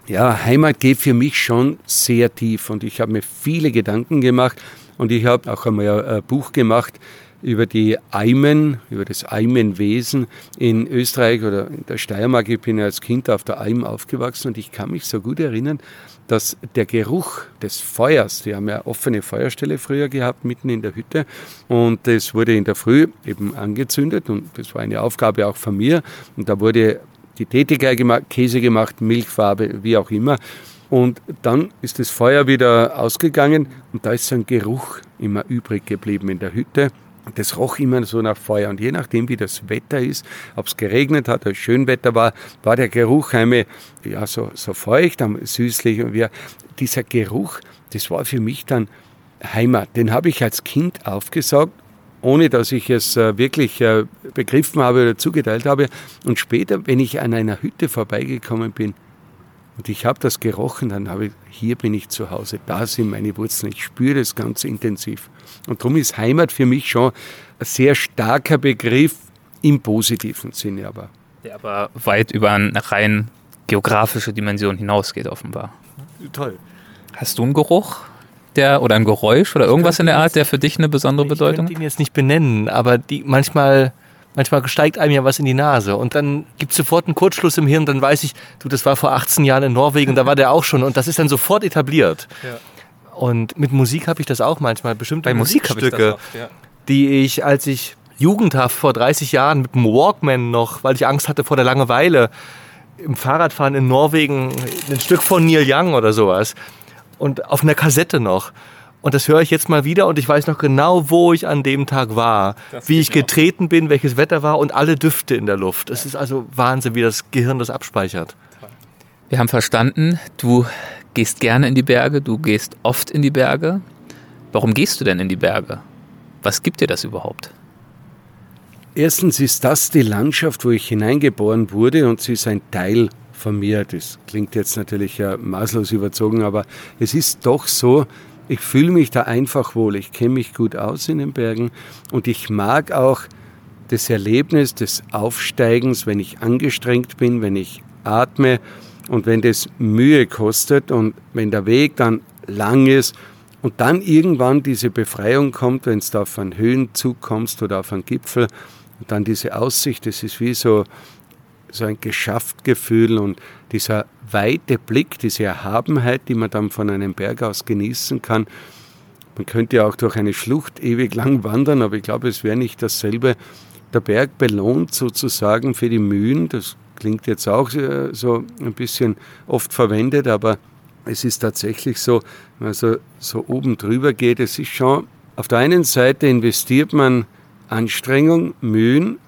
Ja, Heimat geht für mich schon sehr tief und ich habe mir viele Gedanken gemacht und ich habe auch einmal ein Buch gemacht, über die Eimen, über das Eimenwesen in Österreich oder in der Steiermark. Ich bin ja als Kind auf der Eim aufgewachsen und ich kann mich so gut erinnern, dass der Geruch des Feuers, die haben ja offene Feuerstelle früher gehabt, mitten in der Hütte, und das wurde in der Früh eben angezündet und das war eine Aufgabe auch von mir. Und da wurde die Tätigkeit gemacht, Käse gemacht, Milchfarbe, wie auch immer. Und dann ist das Feuer wieder ausgegangen und da ist so ein Geruch immer übrig geblieben in der Hütte. Das roch immer so nach Feuer. Und je nachdem, wie das Wetter ist, ob es geregnet hat oder Schönwetter war, war der Geruch einmal ja, so, so feucht, süßlich. Und wir, dieser Geruch, das war für mich dann Heimat. Den habe ich als Kind aufgesaugt, ohne dass ich es äh, wirklich äh, begriffen habe oder zugeteilt habe. Und später, wenn ich an einer Hütte vorbeigekommen bin, und ich habe das gerochen, dann habe ich, hier bin ich zu Hause, da sind meine Wurzeln, ich spüre das ganz intensiv. Und darum ist Heimat für mich schon ein sehr starker Begriff im positiven Sinne aber. Der aber weit über eine rein geografische Dimension hinausgeht, offenbar. Toll. Hast du einen Geruch? Der, oder ein Geräusch oder irgendwas in der Art, der für dich eine besondere Bedeutung hat? Ich kann ihn jetzt nicht benennen, aber die manchmal manchmal steigt einem ja was in die Nase und dann gibt es sofort einen Kurzschluss im Hirn, dann weiß ich, du, das war vor 18 Jahren in Norwegen, da war der auch schon und das ist dann sofort etabliert. Ja. Und mit Musik habe ich das auch manchmal. Bestimmte Bei Musik Musikstücke, ich ja. die ich, als ich jugendhaft vor 30 Jahren mit dem Walkman noch, weil ich Angst hatte vor der Langeweile, im Fahrradfahren in Norwegen ein Stück von Neil Young oder sowas und auf einer Kassette noch. Und das höre ich jetzt mal wieder und ich weiß noch genau, wo ich an dem Tag war, das wie ich getreten bin, welches Wetter war und alle Düfte in der Luft. Es ist also Wahnsinn, wie das Gehirn das abspeichert. Wir haben verstanden, du gehst gerne in die Berge, du gehst oft in die Berge. Warum gehst du denn in die Berge? Was gibt dir das überhaupt? Erstens ist das die Landschaft, wo ich hineingeboren wurde und sie ist ein Teil von mir. Das klingt jetzt natürlich ja maßlos überzogen, aber es ist doch so, ich fühle mich da einfach wohl. Ich kenne mich gut aus in den Bergen und ich mag auch das Erlebnis des Aufsteigens, wenn ich angestrengt bin, wenn ich atme und wenn das Mühe kostet und wenn der Weg dann lang ist und dann irgendwann diese Befreiung kommt, wenn es da auf einen Höhenzug kommst oder auf einen Gipfel und dann diese Aussicht, das ist wie so, so ein Geschafftgefühl und dieser weite Blick, diese Erhabenheit, die man dann von einem Berg aus genießen kann. Man könnte ja auch durch eine Schlucht ewig lang wandern, aber ich glaube, es wäre nicht dasselbe. Der Berg belohnt sozusagen für die Mühen, das klingt jetzt auch äh, so ein bisschen oft verwendet, aber es ist tatsächlich so, wenn man so, so oben drüber geht, es ist schon, auf der einen Seite investiert man Anstrengung, Mühen,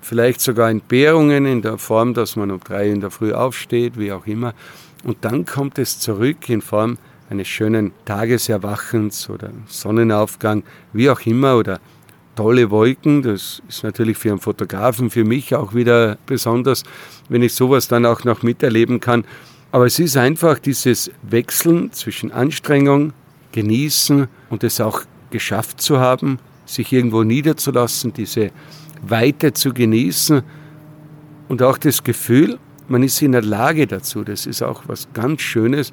vielleicht sogar Entbehrungen in der Form, dass man um drei in der Früh aufsteht, wie auch immer, und dann kommt es zurück in Form eines schönen Tageserwachens oder Sonnenaufgang, wie auch immer, oder tolle Wolken. Das ist natürlich für einen Fotografen, für mich auch wieder besonders, wenn ich sowas dann auch noch miterleben kann. Aber es ist einfach dieses Wechseln zwischen Anstrengung, Genießen und es auch geschafft zu haben, sich irgendwo niederzulassen, diese Weite zu genießen und auch das Gefühl, man ist in der Lage dazu. Das ist auch was ganz Schönes.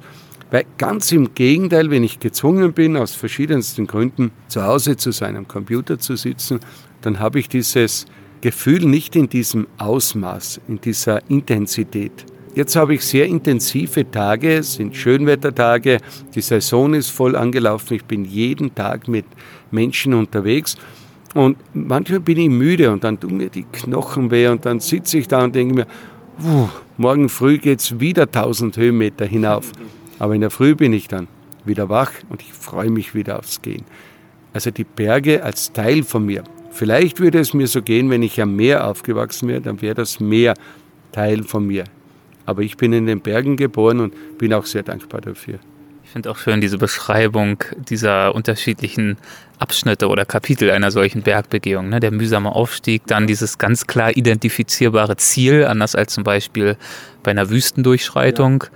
Weil ganz im Gegenteil, wenn ich gezwungen bin, aus verschiedensten Gründen zu Hause zu sein, am Computer zu sitzen, dann habe ich dieses Gefühl nicht in diesem Ausmaß, in dieser Intensität. Jetzt habe ich sehr intensive Tage, es sind Schönwettertage, die Saison ist voll angelaufen, ich bin jeden Tag mit Menschen unterwegs und manchmal bin ich müde und dann tun mir die Knochen weh und dann sitze ich da und denke mir, morgen früh geht es wieder 1000 Höhenmeter hinauf. Aber in der Früh bin ich dann wieder wach und ich freue mich wieder aufs Gehen. Also die Berge als Teil von mir. Vielleicht würde es mir so gehen, wenn ich am Meer aufgewachsen wäre, dann wäre das Meer Teil von mir. Aber ich bin in den Bergen geboren und bin auch sehr dankbar dafür. Ich finde auch schön diese Beschreibung dieser unterschiedlichen Abschnitte oder Kapitel einer solchen Bergbegehung. Ne? Der mühsame Aufstieg, dann dieses ganz klar identifizierbare Ziel, anders als zum Beispiel bei einer Wüstendurchschreitung. Ja.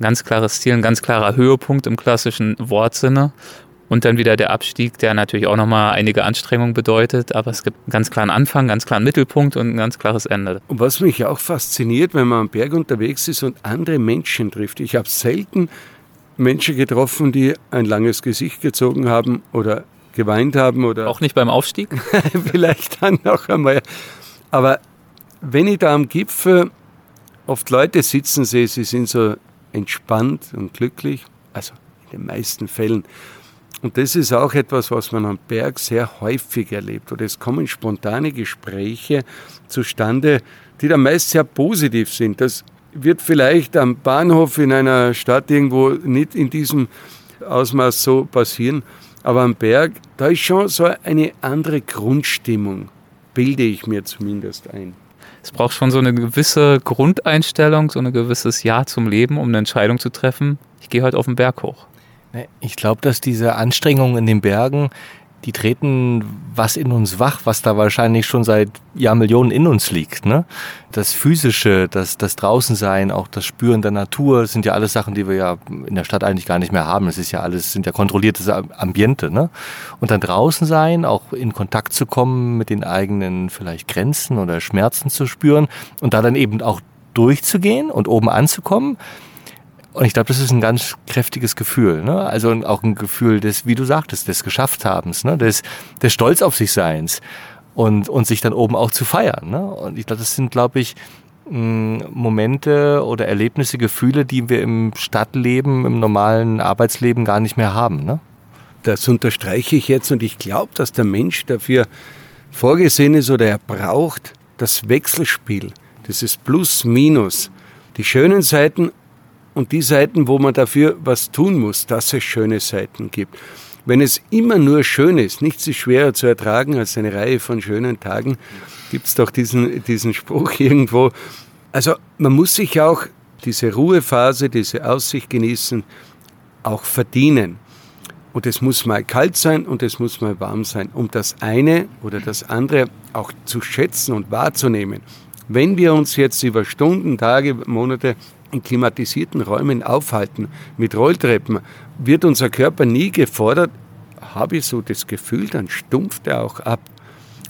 Ein ganz klares Ziel, ein ganz klarer Höhepunkt im klassischen Wortsinne. Und dann wieder der Abstieg, der natürlich auch nochmal einige Anstrengungen bedeutet, aber es gibt einen ganz klaren Anfang, einen ganz klaren Mittelpunkt und ein ganz klares Ende. Und was mich auch fasziniert, wenn man am Berg unterwegs ist und andere Menschen trifft. Ich habe selten Menschen getroffen, die ein langes Gesicht gezogen haben oder geweint haben oder. Auch nicht beim Aufstieg? [LAUGHS] vielleicht dann noch einmal. Aber wenn ich da am Gipfel oft Leute sitzen sehe, sie sind so entspannt und glücklich, also in den meisten Fällen. Und das ist auch etwas, was man am Berg sehr häufig erlebt. Oder es kommen spontane Gespräche zustande, die dann meist sehr positiv sind. Das wird vielleicht am Bahnhof in einer Stadt irgendwo nicht in diesem Ausmaß so passieren. Aber am Berg, da ist schon so eine andere Grundstimmung, bilde ich mir zumindest ein. Es braucht schon so eine gewisse Grundeinstellung, so ein gewisses Ja zum Leben, um eine Entscheidung zu treffen. Ich gehe heute auf den Berg hoch. Ich glaube, dass diese Anstrengungen in den Bergen, die treten was in uns wach, was da wahrscheinlich schon seit Jahrmillionen in uns liegt. Ne? Das Physische, das, das Draußensein, auch das Spüren der Natur, sind ja alles Sachen, die wir ja in der Stadt eigentlich gar nicht mehr haben. Es ist ja alles, sind ja kontrollierte Ambiente. Ne? Und dann draußen sein, auch in Kontakt zu kommen mit den eigenen vielleicht Grenzen oder Schmerzen zu spüren und da dann eben auch durchzugehen und oben anzukommen und ich glaube, das ist ein ganz kräftiges Gefühl. Ne? Also auch ein Gefühl des, wie du sagtest, des Geschaffthabens, ne? des, des Stolz auf sich Seins und, und sich dann oben auch zu feiern. Ne? Und ich glaube, das sind, glaube ich, Momente oder Erlebnisse, Gefühle, die wir im Stadtleben, im normalen Arbeitsleben gar nicht mehr haben. Ne? Das unterstreiche ich jetzt und ich glaube, dass der Mensch dafür vorgesehen ist oder er braucht das Wechselspiel, dieses Plus-Minus, die schönen Seiten und die Seiten, wo man dafür was tun muss, dass es schöne Seiten gibt. Wenn es immer nur schön ist, nichts ist schwerer zu ertragen als eine Reihe von schönen Tagen, gibt es doch diesen, diesen Spruch irgendwo. Also man muss sich auch diese Ruhephase, diese Aussicht genießen, auch verdienen. Und es muss mal kalt sein und es muss mal warm sein, um das eine oder das andere auch zu schätzen und wahrzunehmen. Wenn wir uns jetzt über Stunden, Tage, Monate in klimatisierten Räumen aufhalten, mit Rolltreppen, wird unser Körper nie gefordert, habe ich so das Gefühl, dann stumpft er auch ab.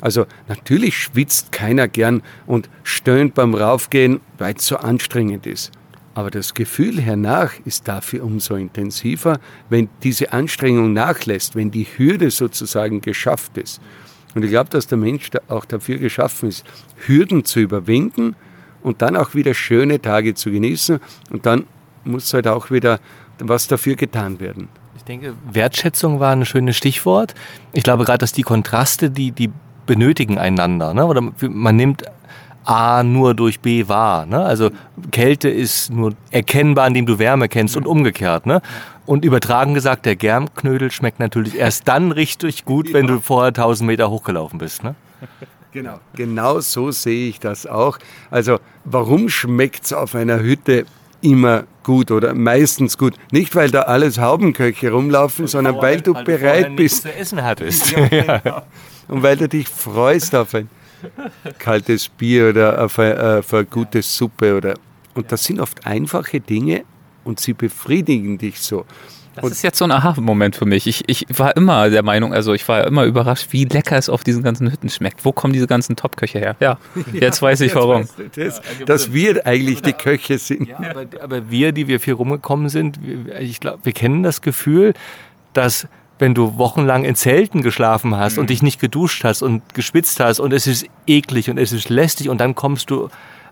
Also natürlich schwitzt keiner gern und stöhnt beim Raufgehen, weil es so anstrengend ist. Aber das Gefühl hernach ist dafür umso intensiver, wenn diese Anstrengung nachlässt, wenn die Hürde sozusagen geschafft ist. Und ich glaube, dass der Mensch auch dafür geschaffen ist, Hürden zu überwinden und dann auch wieder schöne Tage zu genießen. Und dann muss halt auch wieder was dafür getan werden. Ich denke, Wertschätzung war ein schönes Stichwort. Ich glaube gerade, dass die Kontraste, die, die benötigen einander. Ne? Oder man nimmt A nur durch B wahr. Ne? Also Kälte ist nur erkennbar, indem du Wärme kennst und umgekehrt. Ne? Und übertragen gesagt, der Germknödel schmeckt natürlich erst dann richtig gut, wenn du vorher 1000 Meter hochgelaufen bist. Ne? Genau, genau so sehe ich das auch. Also warum schmeckt es auf einer Hütte immer gut oder meistens gut. Nicht, weil da alles Haubenköche rumlaufen, sondern weil du bereit bist. zu essen hattest. [LAUGHS] Und weil du dich freust auf ein kaltes Bier oder auf eine, auf eine gute Suppe. Oder, und das sind oft einfache Dinge und sie befriedigen dich so. Das ist jetzt so ein Aha-Moment für mich. Ich, ich war immer der Meinung, also ich war immer überrascht, wie lecker es auf diesen ganzen Hütten schmeckt. Wo kommen diese ganzen Top-Köche her? Ja, jetzt weiß ich warum. Das, dass wir eigentlich die Köche sind. Ja, aber, aber wir, die wir viel rumgekommen sind, ich glaube, wir kennen das Gefühl, dass wenn du wochenlang in Zelten geschlafen hast und dich nicht geduscht hast und geschwitzt hast und es ist eklig und es ist lästig und dann kommst du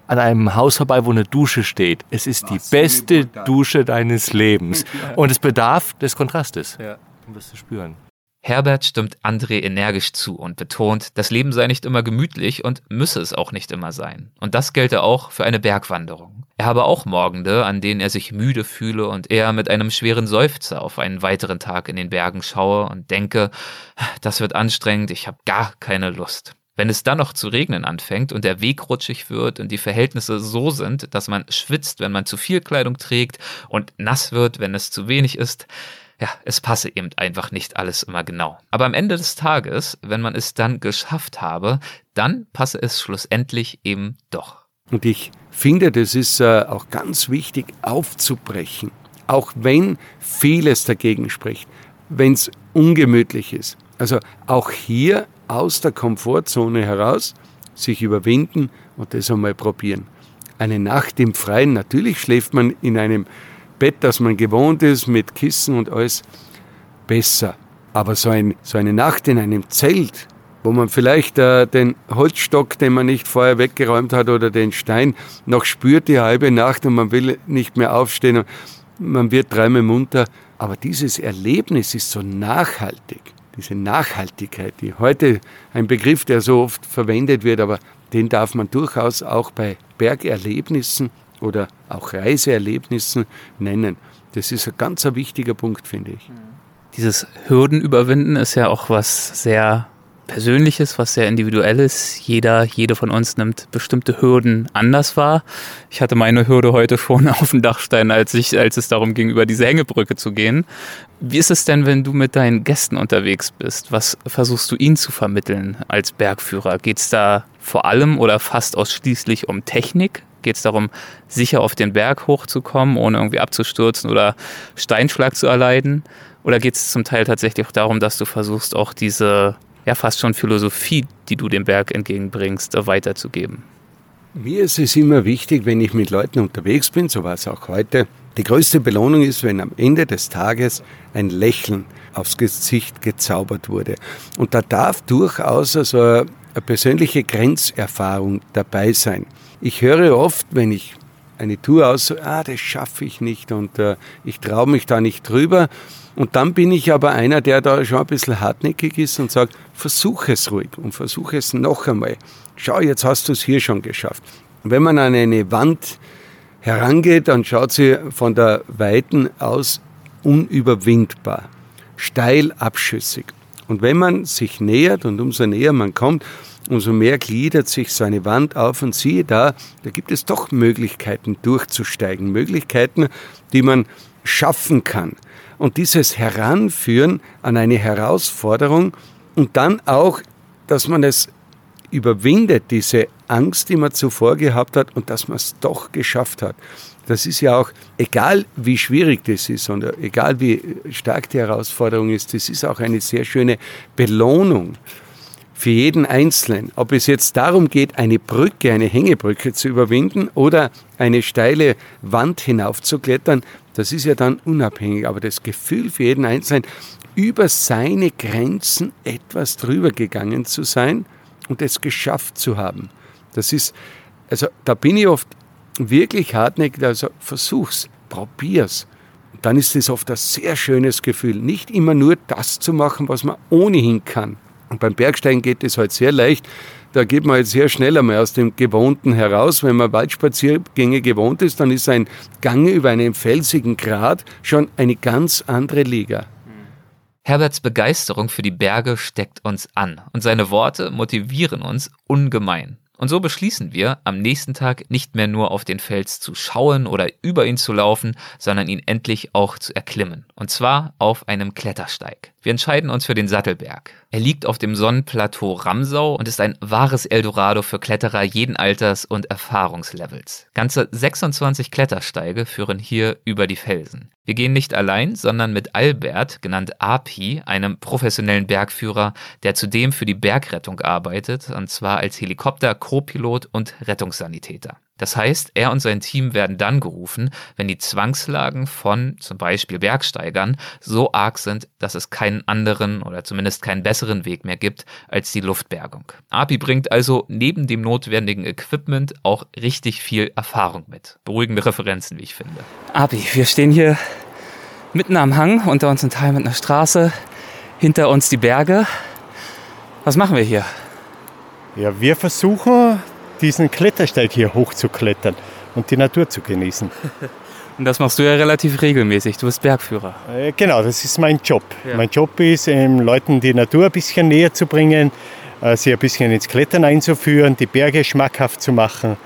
an einem Haus vorbei, wo eine Dusche steht. Es ist die beste Dusche deines Lebens. [LAUGHS] Und es bedarf des Kontrastes. Ja. Du wirst es spüren. Herbert stimmt André energisch zu und betont, das Leben sei nicht immer gemütlich und müsse es auch nicht immer sein. Und das gelte auch für eine Bergwanderung. Er habe auch Morgende, an denen er sich müde fühle und er mit einem schweren Seufzer auf einen weiteren Tag in den Bergen schaue und denke, das wird anstrengend, ich habe gar keine Lust. Wenn es dann noch zu regnen anfängt und der Weg rutschig wird und die Verhältnisse so sind, dass man schwitzt, wenn man zu viel Kleidung trägt und nass wird, wenn es zu wenig ist, ja, es passe eben einfach nicht alles immer genau. Aber am Ende des Tages, wenn man es dann geschafft habe, dann passe es schlussendlich eben doch. Und ich finde, das ist äh, auch ganz wichtig aufzubrechen, auch wenn vieles dagegen spricht, wenn es ungemütlich ist. Also auch hier aus der Komfortzone heraus sich überwinden und das einmal probieren. Eine Nacht im Freien, natürlich schläft man in einem Bett, das man gewohnt ist, mit Kissen und alles besser. Aber so, ein, so eine Nacht in einem Zelt, wo man vielleicht äh, den Holzstock, den man nicht vorher weggeräumt hat, oder den Stein noch spürt die halbe Nacht und man will nicht mehr aufstehen und man wird dreimal munter. Aber dieses Erlebnis ist so nachhaltig, diese Nachhaltigkeit, die heute ein Begriff, der so oft verwendet wird, aber den darf man durchaus auch bei Bergerlebnissen oder auch Reiseerlebnissen nennen. Das ist ein ganz wichtiger Punkt, finde ich. Dieses Hürden überwinden ist ja auch was sehr Persönliches, was sehr Individuelles. Jeder, jede von uns nimmt bestimmte Hürden anders wahr. Ich hatte meine Hürde heute schon [LAUGHS] auf dem Dachstein, als ich, als es darum ging, über diese Hängebrücke zu gehen. Wie ist es denn, wenn du mit deinen Gästen unterwegs bist? Was versuchst du ihnen zu vermitteln als Bergführer? Geht es da vor allem oder fast ausschließlich um Technik? Geht es darum, sicher auf den Berg hochzukommen, ohne irgendwie abzustürzen oder Steinschlag zu erleiden? Oder geht es zum Teil tatsächlich auch darum, dass du versuchst, auch diese ja fast schon Philosophie, die du dem Berg entgegenbringst, weiterzugeben? Mir ist es immer wichtig, wenn ich mit Leuten unterwegs bin, so war es auch heute, die größte Belohnung ist, wenn am Ende des Tages ein Lächeln aufs Gesicht gezaubert wurde. Und da darf durchaus also eine persönliche Grenzerfahrung dabei sein. Ich höre oft, wenn ich eine Tour aus, ah, das schaffe ich nicht und äh, ich traue mich da nicht drüber. Und dann bin ich aber einer, der da schon ein bisschen hartnäckig ist und sagt, versuch es ruhig und versuch es noch einmal. Schau, jetzt hast du es hier schon geschafft. Und wenn man an eine Wand herangeht, dann schaut sie von der Weiten aus unüberwindbar, steil abschüssig. Und wenn man sich nähert und umso näher man kommt, umso mehr gliedert sich so eine Wand auf und siehe da, da gibt es doch Möglichkeiten durchzusteigen, Möglichkeiten, die man schaffen kann. Und dieses Heranführen an eine Herausforderung und dann auch, dass man es überwindet, diese Angst, die man zuvor gehabt hat und dass man es doch geschafft hat. Das ist ja auch, egal wie schwierig das ist und egal wie stark die Herausforderung ist, das ist auch eine sehr schöne Belohnung für jeden Einzelnen. Ob es jetzt darum geht, eine Brücke, eine Hängebrücke zu überwinden oder eine steile Wand hinaufzuklettern, das ist ja dann unabhängig. Aber das Gefühl für jeden Einzelnen, über seine Grenzen etwas drüber gegangen zu sein und es geschafft zu haben, das ist, also da bin ich oft wirklich hartnäckig, also versuch's, probier's. Dann ist es oft ein sehr schönes Gefühl, nicht immer nur das zu machen, was man ohnehin kann. Und beim Bergsteigen geht es halt sehr leicht. Da geht man halt sehr schnell einmal aus dem Gewohnten heraus. Wenn man Waldspaziergänge gewohnt ist, dann ist ein Gang über einen felsigen Grat schon eine ganz andere Liga. Herberts Begeisterung für die Berge steckt uns an und seine Worte motivieren uns ungemein. Und so beschließen wir, am nächsten Tag nicht mehr nur auf den Fels zu schauen oder über ihn zu laufen, sondern ihn endlich auch zu erklimmen. Und zwar auf einem Klettersteig. Wir entscheiden uns für den Sattelberg. Er liegt auf dem Sonnenplateau Ramsau und ist ein wahres Eldorado für Kletterer jeden Alters und Erfahrungslevels. Ganze 26 Klettersteige führen hier über die Felsen. Wir gehen nicht allein, sondern mit Albert, genannt Api, einem professionellen Bergführer, der zudem für die Bergrettung arbeitet, und zwar als Helikopter, Co-Pilot und Rettungssanitäter. Das heißt, er und sein Team werden dann gerufen, wenn die Zwangslagen von zum Beispiel Bergsteigern so arg sind, dass es keinen anderen oder zumindest keinen besseren Weg mehr gibt als die Luftbergung. API bringt also neben dem notwendigen Equipment auch richtig viel Erfahrung mit. Beruhigende Referenzen, wie ich finde. API, wir stehen hier mitten am Hang, unter uns ein Teil mit einer Straße, hinter uns die Berge. Was machen wir hier? Ja, wir versuchen diesen Klettersteig hier hochzuklettern und die Natur zu genießen. [LAUGHS] Und das machst du ja relativ regelmäßig. Du bist Bergführer. Äh, genau, das ist mein Job. Ja. Mein Job ist, ähm, Leuten die Natur ein bisschen näher zu bringen, äh, sie ein bisschen ins Klettern einzuführen, die Berge schmackhaft zu machen.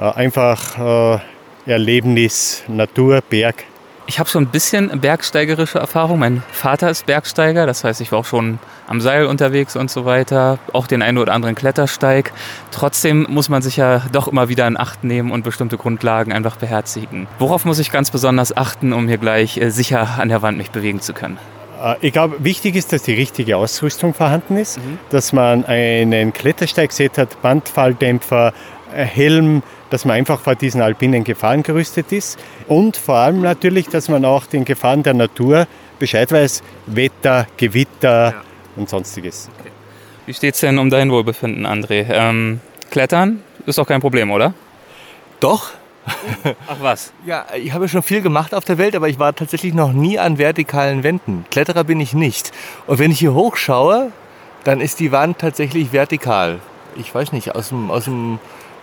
Äh, einfach Erlebnis, Natur, Berg ich habe schon ein bisschen bergsteigerische Erfahrung. Mein Vater ist Bergsteiger, das heißt, ich war auch schon am Seil unterwegs und so weiter, auch den einen oder anderen Klettersteig. Trotzdem muss man sich ja doch immer wieder in Acht nehmen und bestimmte Grundlagen einfach beherzigen. Worauf muss ich ganz besonders achten, um hier gleich äh, sicher an der Wand mich bewegen zu können? Äh, ich glaube, wichtig ist, dass die richtige Ausrüstung vorhanden ist, mhm. dass man einen Klettersteigset hat, Bandfalldämpfer, äh, Helm, dass man einfach vor diesen alpinen Gefahren gerüstet ist und vor allem natürlich, dass man auch den Gefahren der Natur Bescheid weiß, Wetter, Gewitter ja. und sonstiges. Okay. Wie steht es denn um dein Wohlbefinden, André? Ähm, Klettern ist doch kein Problem, oder? Doch. [LAUGHS] Ach was? Ja, ich habe schon viel gemacht auf der Welt, aber ich war tatsächlich noch nie an vertikalen Wänden. Kletterer bin ich nicht. Und wenn ich hier hochschaue, dann ist die Wand tatsächlich vertikal. Ich weiß nicht, aus dem, aus dem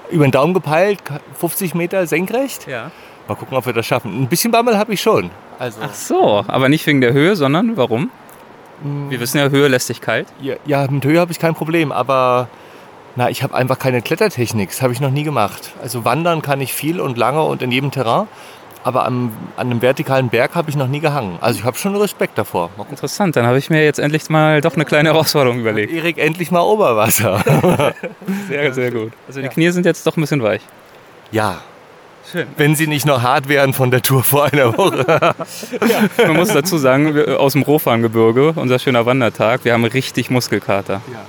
über den Daumen gepeilt, 50 Meter senkrecht. Ja. Mal gucken, ob wir das schaffen. Ein bisschen Bammel habe ich schon. Also Ach so, aber nicht wegen der Höhe, sondern warum? Wir hm. wissen ja, Höhe lässt sich kalt. Ja, ja mit Höhe habe ich kein Problem, aber na, ich habe einfach keine Klettertechnik. Das habe ich noch nie gemacht. Also wandern kann ich viel und lange und in jedem Terrain aber am, an einem vertikalen Berg habe ich noch nie gehangen. Also ich habe schon Respekt davor. Interessant, dann habe ich mir jetzt endlich mal doch eine kleine Herausforderung überlegt. Erik, endlich mal Oberwasser. [LAUGHS] sehr, sehr gut. Also die ja. Knie sind jetzt doch ein bisschen weich. Ja. Schön. Wenn sie nicht noch hart wären von der Tour vor einer Woche. [LAUGHS] ja. Man muss dazu sagen, wir, aus dem Rohfahngebirge, unser schöner Wandertag, wir haben richtig Muskelkater. Ja.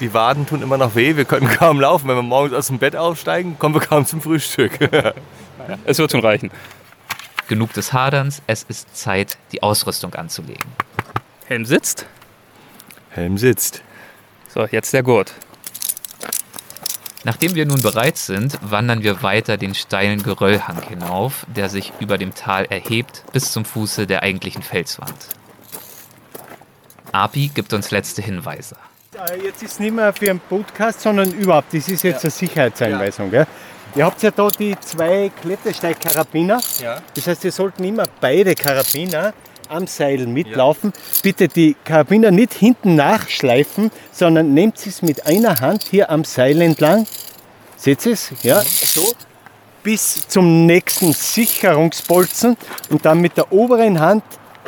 Die Waden tun immer noch weh, wir können kaum laufen. Wenn wir morgens aus dem Bett aufsteigen, kommen wir kaum zum Frühstück. [LAUGHS] es wird schon reichen. Genug des Haderns, es ist Zeit, die Ausrüstung anzulegen. Helm sitzt. Helm sitzt. So, jetzt der Gurt. Nachdem wir nun bereit sind, wandern wir weiter den steilen Geröllhang hinauf, der sich über dem Tal erhebt bis zum Fuße der eigentlichen Felswand. Api gibt uns letzte Hinweise. Jetzt ist es nicht mehr für einen Podcast, sondern überhaupt, das ist jetzt ja. eine Sicherheitseinweisung. Ja. Ihr habt ja da die zwei Klettersteig-Karabiner. Ja. Das heißt, ihr sollten immer beide Karabiner am Seil mitlaufen. Ja. Bitte die Karabiner nicht hinten nachschleifen, sondern nehmt es mit einer Hand hier am Seil entlang. Seht ihr es? Ja, mhm. so. Bis zum nächsten Sicherungsbolzen und dann mit der oberen Hand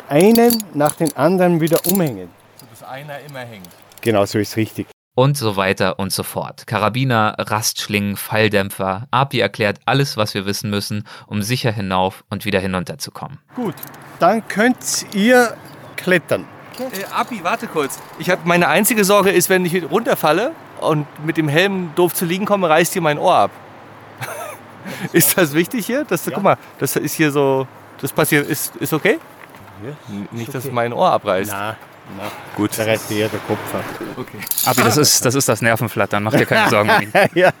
einen nach den anderen wieder umhängen. So dass einer immer hängt. Genau, so ist richtig und so weiter und so fort. Karabiner, Rastschlingen, Falldämpfer. API erklärt alles, was wir wissen müssen, um sicher hinauf und wieder hinunterzukommen. Gut, dann könnt ihr klettern. Äh, Api, warte kurz. Ich habe meine einzige Sorge ist, wenn ich runterfalle und mit dem Helm doof zu liegen komme, reißt dir mein Ohr ab. [LAUGHS] ist das wichtig hier? Das, ja. Guck mal, das ist hier so. Das passiert. Ist, ist okay? Ja, Nicht, okay. dass mein Ohr abreißt. Na, na, Gut. Da reißt dir der Kopf ab. Okay. Aber das ist, das ist das Nervenflattern, mach dir keine [LAUGHS] Sorgen. ja.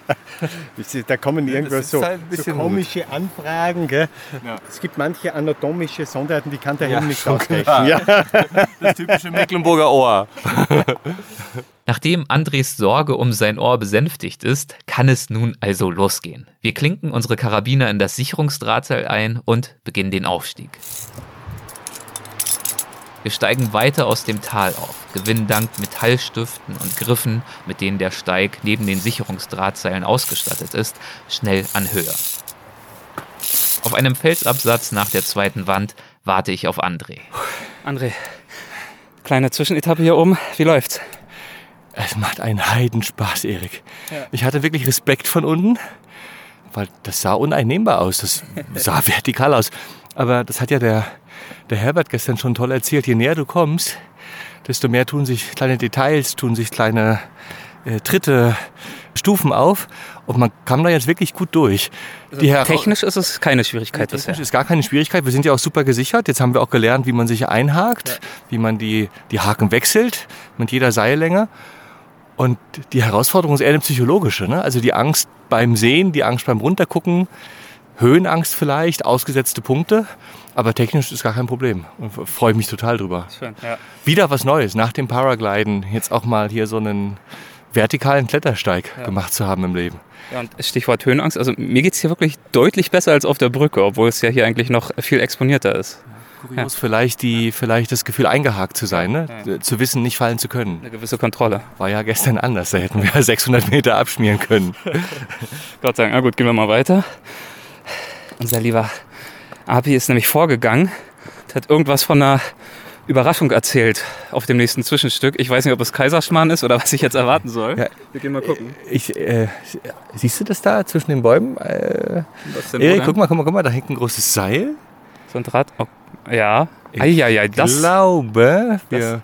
Da kommen irgendwo so, halt so, komische gut. Anfragen. Gell? Ja. Es gibt manche anatomische Sonderheiten, die kann der Helm ja, nicht ausgleichen. Ja. [LAUGHS] Das typische Mecklenburger Ohr. [LAUGHS] Nachdem Andres Sorge um sein Ohr besänftigt ist, kann es nun also losgehen. Wir klinken unsere Karabiner in das Sicherungsdrahtseil ein und beginnen den Aufstieg. Wir steigen weiter aus dem Tal auf, gewinnen dank Metallstiften und Griffen, mit denen der Steig neben den Sicherungsdrahtseilen ausgestattet ist, schnell an Höhe. Auf einem Felsabsatz nach der zweiten Wand warte ich auf André. André, kleine Zwischenetappe hier oben. Wie läuft's? Es macht einen Heidenspaß, Erik. Ich hatte wirklich Respekt von unten, weil das sah uneinnehmbar aus. Das sah [LAUGHS] vertikal aus. Aber das hat ja der, der Herbert gestern schon toll erzählt. Je näher du kommst, desto mehr tun sich kleine Details, tun sich kleine äh, Tritte, Stufen auf. Und man kam da jetzt wirklich gut durch. Die Hera- Technisch ist es keine Schwierigkeit bisher. Technisch ist gar keine Schwierigkeit. Wir sind ja auch super gesichert. Jetzt haben wir auch gelernt, wie man sich einhakt, wie man die, die Haken wechselt mit jeder Seillänge. Und die Herausforderung ist eher eine psychologische. Ne? Also die Angst beim Sehen, die Angst beim Runtergucken, Höhenangst vielleicht, ausgesetzte Punkte. Aber technisch ist gar kein Problem. Und freue mich total drüber. Schön, ja. Wieder was Neues. Nach dem Paragliden jetzt auch mal hier so einen vertikalen Klettersteig gemacht zu haben im Leben. Ja, und Stichwort Höhenangst. Also mir geht's hier wirklich deutlich besser als auf der Brücke, obwohl es ja hier eigentlich noch viel exponierter ist. Kurios vielleicht, die, vielleicht das Gefühl eingehakt zu sein, ne? zu wissen, nicht fallen zu können. Eine gewisse Kontrolle. War ja gestern anders, da hätten wir [LAUGHS] 600 Meter abschmieren können. [LAUGHS] Gott sei Dank. Na gut, gehen wir mal weiter. Unser lieber Abi ist nämlich vorgegangen, und hat irgendwas von einer Überraschung erzählt auf dem nächsten Zwischenstück. Ich weiß nicht, ob es Kaiserschmarrn ist oder was ich jetzt erwarten soll. Ja. Wir gehen mal gucken. Ich, äh, siehst du das da zwischen den Bäumen? Äh, denn, Erik, guck mal, guck mal, guck mal, da hängt ein großes Seil. So ein Draht. Oh, ja. Eieiei, Ich das. glaube, wir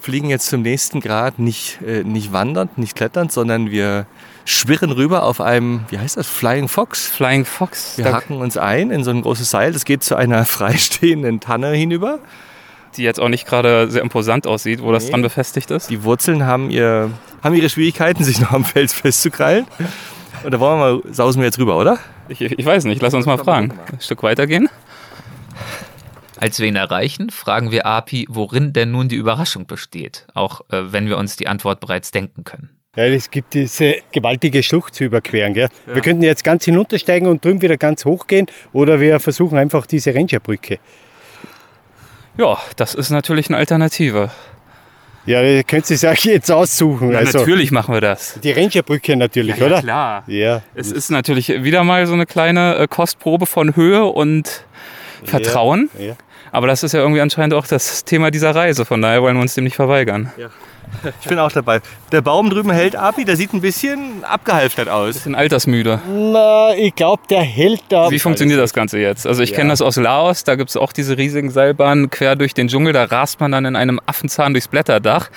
fliegen jetzt zum nächsten Grad nicht, äh, nicht wandernd, nicht kletternd, sondern wir schwirren rüber auf einem, wie heißt das, Flying Fox. Flying Fox. Wir Da, hacken uns ein in so ein großes Seil, das geht zu einer [LAUGHS] freistehenden Tanne hinüber. die jetzt auch nicht gerade sehr imposant aussieht, wo das Nee. dran befestigt ist. Die Wurzeln haben, ihr, haben ihre Schwierigkeiten, [LAUGHS] sich noch am Fels festzukrallen. Und da wollen wir mal, sausen wir jetzt rüber, oder? Ich, ich weiß nicht, lass uns mal fragen. Ein Stück weitergehen. Als wir ihn erreichen, fragen wir Api, worin denn nun die Überraschung besteht, auch äh, wenn wir uns die Antwort bereits denken können. Ja, es gibt diese gewaltige Schlucht zu überqueren. Gell? Wir könnten jetzt ganz hinuntersteigen und drüben wieder ganz hochgehen oder wir versuchen einfach diese Rangerbrücke. Ja, das ist natürlich eine Alternative. Ja, ihr könnt es euch jetzt aussuchen. Ja, also, natürlich machen wir das. Die Rangerbrücke natürlich, Ja, oder? klar. Ja, Es ist natürlich wieder mal so eine kleine äh, Kostprobe von Höhe und Vertrauen. ja. Aber das ist ja irgendwie anscheinend auch das Thema dieser Reise. Von daher wollen wir uns dem nicht verweigern. [LAUGHS] Ich bin auch dabei. Der Baum drüben hält Api, der sieht ein bisschen abgehalftert aus. Sind altersmüde. Na, ich glaube, der hält da. Wie funktioniert das Ganze jetzt? Also ich kenne das aus Laos, da gibt es auch diese riesigen Seilbahnen quer durch den Dschungel, da rast man dann in einem Affenzahn durchs Blätterdach.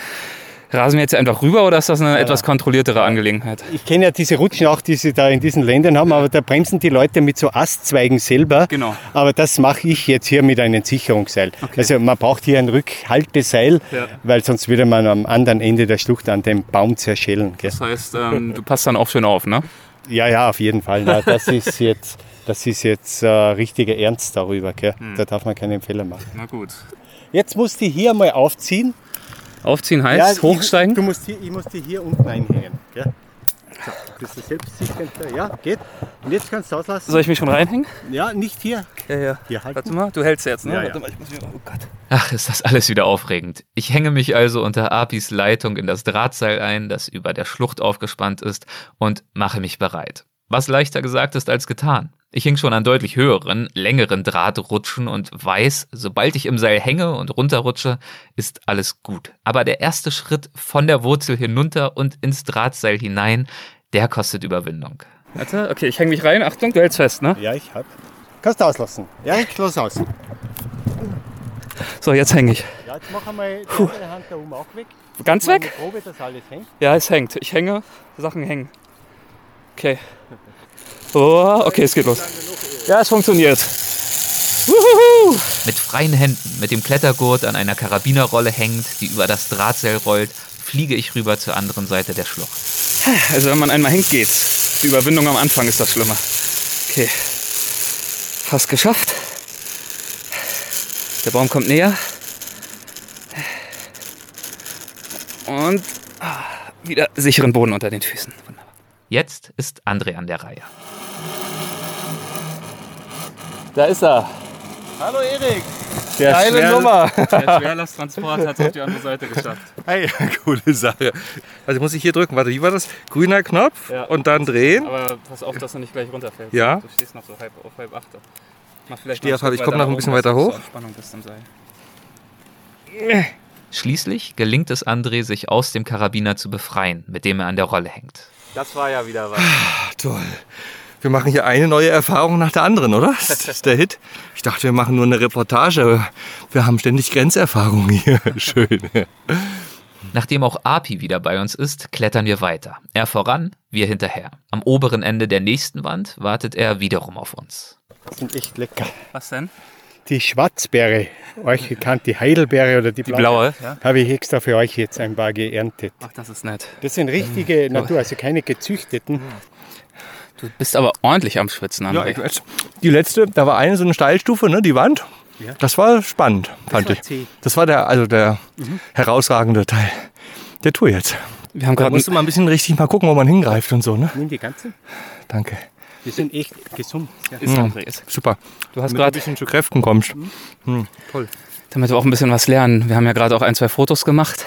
Rasen wir jetzt einfach rüber oder ist das eine etwas kontrolliertere Angelegenheit? Ich kenne ja diese Rutschen auch, die sie da in diesen Ländern haben, aber da bremsen die Leute mit so Astzweigen selber. Genau. Aber das mache ich jetzt hier mit einem Sicherungsseil. Also man braucht hier ein Rückhalteseil, Ja. weil sonst würde man am anderen Ende der Schlucht an dem Baum zerschellen. Gell? Das heißt, ähm, du passt dann auch schön auf, ne? Ja, ja, auf jeden Fall. Na, das ist jetzt, das ist jetzt äh, richtiger Ernst darüber. Gell? Da darf man keinen Fehler machen. Na gut. Jetzt musst du hier mal aufziehen. Aufziehen heißt ich- hochsteigen. Du musst hier, ich muss die hier unten einhängen. Gell? So, bist du? Ja, geht. Und jetzt kannst du auslassen. Soll ich mich schon reinhängen? Ja, nicht hier. Ja, ja. Hier halten. Warte mal, du hältst jetzt, ne? Ja, ja. Warte mal, ich muss hier, oh Gott. Ach, ist das alles wieder aufregend. Ich hänge mich also unter Apis Leitung in das Drahtseil ein, das über der Schlucht aufgespannt ist, und mache mich bereit. Was leichter gesagt ist als getan. Ich hing schon an deutlich höheren, längeren Drahtrutschen und weiß, sobald ich im Seil hänge und runterrutsche, ist alles gut. Aber der erste Schritt von der Wurzel hinunter und ins Drahtseil hinein, der kostet Überwindung. Warte, okay, ich hänge mich rein. Achtung, du hältst fest, ne? Ja, ich hab. Kannst du auslassen. Ja, ich los aus. So, jetzt hänge ich. Ja, jetzt mach einmal die andere Hand da oben auch weg. Ganz weg? Probe, dass alles hängt. Ja, es hängt. Ich hänge, Sachen hängen. Okay. Oh, okay, es geht los. Ja, es funktioniert. Wuhuhu! Mit freien Händen, mit dem Klettergurt an einer Karabinerrolle hängend, die über das Drahtseil rollt, fliege ich rüber zur anderen Seite der Schlucht. Also wenn man einmal hängt, geht's. Die Überwindung am Anfang ist das Schlimme. Okay. Fast geschafft. Der Baum kommt näher. Und ah, wieder sicheren Boden unter den Füßen. Wunderbar. Jetzt ist André an der Reihe. Da ist er. Hallo Erik. Der Geile Schwer- Nummer. Der [LAUGHS] Schwerlasttransport hat es auf die andere Seite geschafft. Hey, [LAUGHS] coole Sache. Also muss ich hier drücken. Warte, wie war das? Grüner Knopf Ja. und dann drehen. Aber pass auf, dass du nicht gleich runterfällst. Ja. Du stehst noch so halb auf halb acht. Mach vielleicht Steh auf halb- ich komm weiter noch ein nach bisschen weiter hoch. Schließlich gelingt es André, sich aus dem Karabiner zu befreien, mit dem er an der Rolle hängt. Das war ja wieder was. Toll. Wir machen hier eine neue Erfahrung nach der anderen, oder? [LAUGHS] Das ist der Hit. Ich dachte, wir machen nur eine Reportage. aber Wir haben ständig Grenzerfahrungen hier. [LAUGHS] Schön. Nachdem auch Api wieder bei uns ist, klettern wir weiter. Er voran, wir hinterher. Am oberen Ende der nächsten Wand wartet er wiederum auf uns. Die sind echt lecker. Was denn? Die Schwarzbeere, euch gekannt, die Heidelbeere oder die Die blaue, blaue, ja? habe ich extra für euch jetzt ein paar geerntet. Ach, das ist nett. Das sind richtige Natur, also keine gezüchteten. Du bist aber ordentlich am Schwitzen, Ja, André. ich weiß. Die letzte, da war eine so eine Steilstufe, ne, die Wand. Das war spannend, fand war ich. Das war der, also der herausragende Teil der Tour jetzt. wir haben Da gerade musst du mal ein bisschen richtig mal gucken, wo man hingreift und so, ne? Nimm die ganzen. Danke. Die sind echt gesund. Ja. ist André. Ist. Super. Du hast du ein gerade, bisschen zu Kräften kommst. damit wir auch ein bisschen was lernen. Wir haben ja gerade auch ein, zwei Fotos gemacht.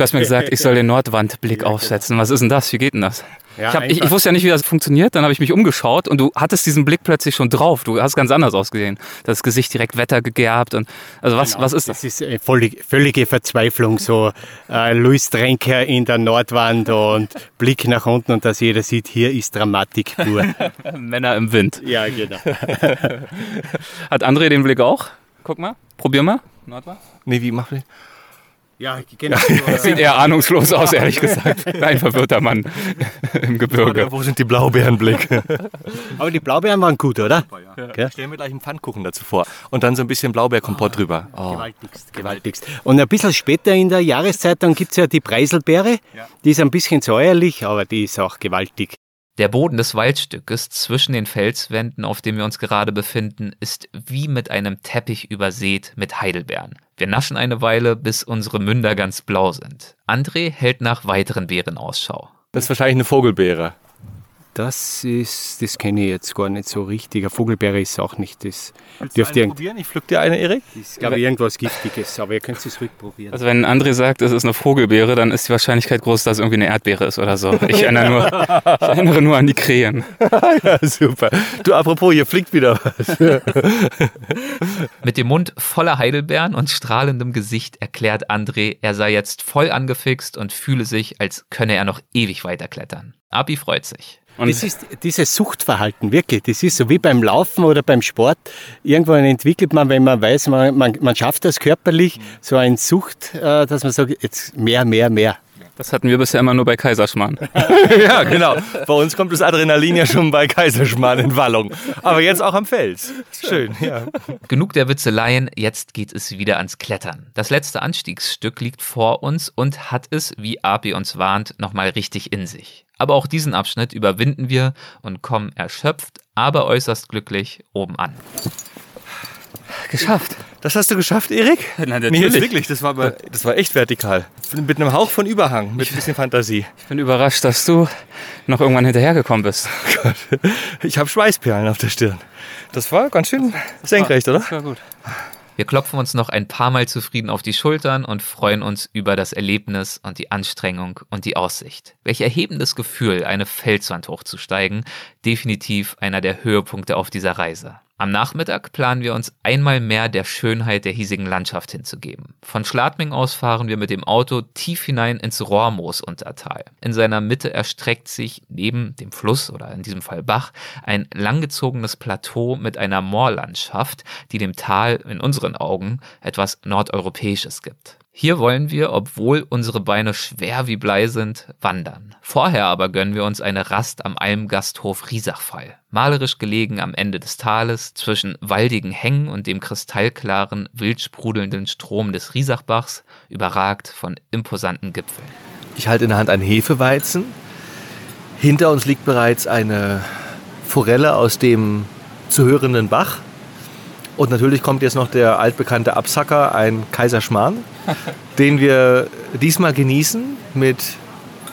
Du hast mir gesagt, ich soll den Nordwandblick [LAUGHS] aufsetzen. Was ist denn das? Wie geht denn das? Ja, ich, hab, ich, ich wusste ja nicht, wie das funktioniert. Dann habe ich mich umgeschaut und du hattest diesen Blick plötzlich schon drauf. Du hast ganz anders ausgesehen. Das Gesicht direkt wettergegerbt und also was, was ist das? Das ist eine völlig, völlige Verzweiflung, so äh, Louis Trenker in der Nordwand und Blick nach unten und dass jeder sieht, hier ist Dramatik pur. [LAUGHS] Männer im Wind. ja, genau. [LAUGHS] Hat André den Blick auch? Guck mal, probier mal. Nordwand? Nee, wie macht ich? Ja, [LAUGHS] genau. Sieht eher ahnungslos aus, ehrlich gesagt. Ein verwirrter Mann [LAUGHS] im Gebirge. Wo sind die Blaubeerenblicke? [LAUGHS] Aber die Blaubeeren waren gut, oder? Ich stell mir gleich einen Pfannkuchen dazu vor. Und dann so ein bisschen Blaubeerkompott drüber. Oh. Gewaltigst, gewaltigst. Und ein bisschen später in der Jahreszeit, dann gibt es ja die Preiselbeere. Die ist ein bisschen säuerlich, aber die ist auch gewaltig. Der Boden des Waldstückes zwischen den Felswänden, auf dem wir uns gerade befinden, ist wie mit einem Teppich übersät mit Heidelbeeren. Wir naschen eine Weile, bis unsere Münder ganz blau sind. André hält nach weiteren Beeren Ausschau. Das ist wahrscheinlich eine Vogelbeere. Das ist, das kenne ich jetzt gar nicht so richtig. Eine Vogelbeere ist auch nicht das. Dürft ihr, probieren? Ich pflück dir eine, Erik. das ist, glaube ich, irgendwas Giftiges, aber ihr könnt es ruhig probieren. Also wenn André sagt, es ist eine Vogelbeere, dann ist die Wahrscheinlichkeit groß, dass es irgendwie eine Erdbeere ist oder so. Ich [LAUGHS] erinnere nur, ich erinnere nur an die Krähen. [LAUGHS] Ja, super. Du, apropos, hier fliegt wieder was. [LAUGHS] Mit dem Mund voller Heidelbeeren und strahlendem Gesicht erklärt André, er sei jetzt voll angefixt und fühle sich, als könne er noch ewig weiterklettern. Abi freut sich. Das ist dieses Suchtverhalten, wirklich. Das ist so wie beim Laufen oder beim Sport. Irgendwann entwickelt man, wenn man weiß, man, man, man schafft das körperlich, so eine Sucht, äh, dass man sagt, jetzt mehr, mehr, mehr. Das hatten wir bisher immer nur bei Kaiserschmarrn. [LAUGHS] ja, genau. Bei uns kommt das Adrenalin ja schon bei Kaiserschmarrn in Wallung. Aber jetzt auch am Fels. Schön, ja. Genug der Witzeleien, jetzt geht es wieder ans Klettern. Das letzte Anstiegsstück liegt vor uns und hat es, wie Api uns warnt, nochmal richtig in sich. Aber auch diesen Abschnitt überwinden wir und kommen erschöpft, aber äußerst glücklich oben an. Geschafft. Das hast du geschafft, Erik? [LAUGHS] Nee, jetzt natürlich. wirklich. Das war, aber, das war echt vertikal. Mit einem Hauch von Überhang, mit ein bisschen Fantasie. Ich bin überrascht, dass du noch irgendwann hinterhergekommen bist. [LAUGHS] Gott. Ich habe Schweißperlen auf der Stirn. Das war ganz schön senkrecht, oder? Das war gut. Wir klopfen uns noch ein paar Mal zufrieden auf die Schultern und freuen uns über das Erlebnis und die Anstrengung und die Aussicht. Welch erhebendes Gefühl, eine Felswand hochzusteigen. Definitiv einer der Höhepunkte auf dieser Reise. Am Nachmittag planen wir uns einmal mehr der Schönheit der hiesigen Landschaft hinzugeben. Von Schladming aus fahren wir mit dem Auto tief hinein ins Rohrmoosuntertal. In seiner Mitte erstreckt sich neben dem Fluss oder in diesem Fall Bach ein langgezogenes Plateau mit einer Moorlandschaft, die dem Tal in unseren Augen etwas Nordeuropäisches gibt. Hier wollen wir, obwohl unsere Beine schwer wie Blei sind, wandern. Vorher aber gönnen wir uns eine Rast am Almgasthof Riesachfall. Malerisch gelegen am Ende des Tales, zwischen waldigen Hängen und dem kristallklaren, wild sprudelnden Strom des Riesachbachs, überragt von imposanten Gipfeln. Ich halte in der Hand einen Hefeweizen. Hinter uns liegt bereits eine Forelle aus dem zu hörenden Bach. Und natürlich kommt jetzt noch der altbekannte Absacker, ein Kaiserschmarrn, [LAUGHS] den wir diesmal genießen mit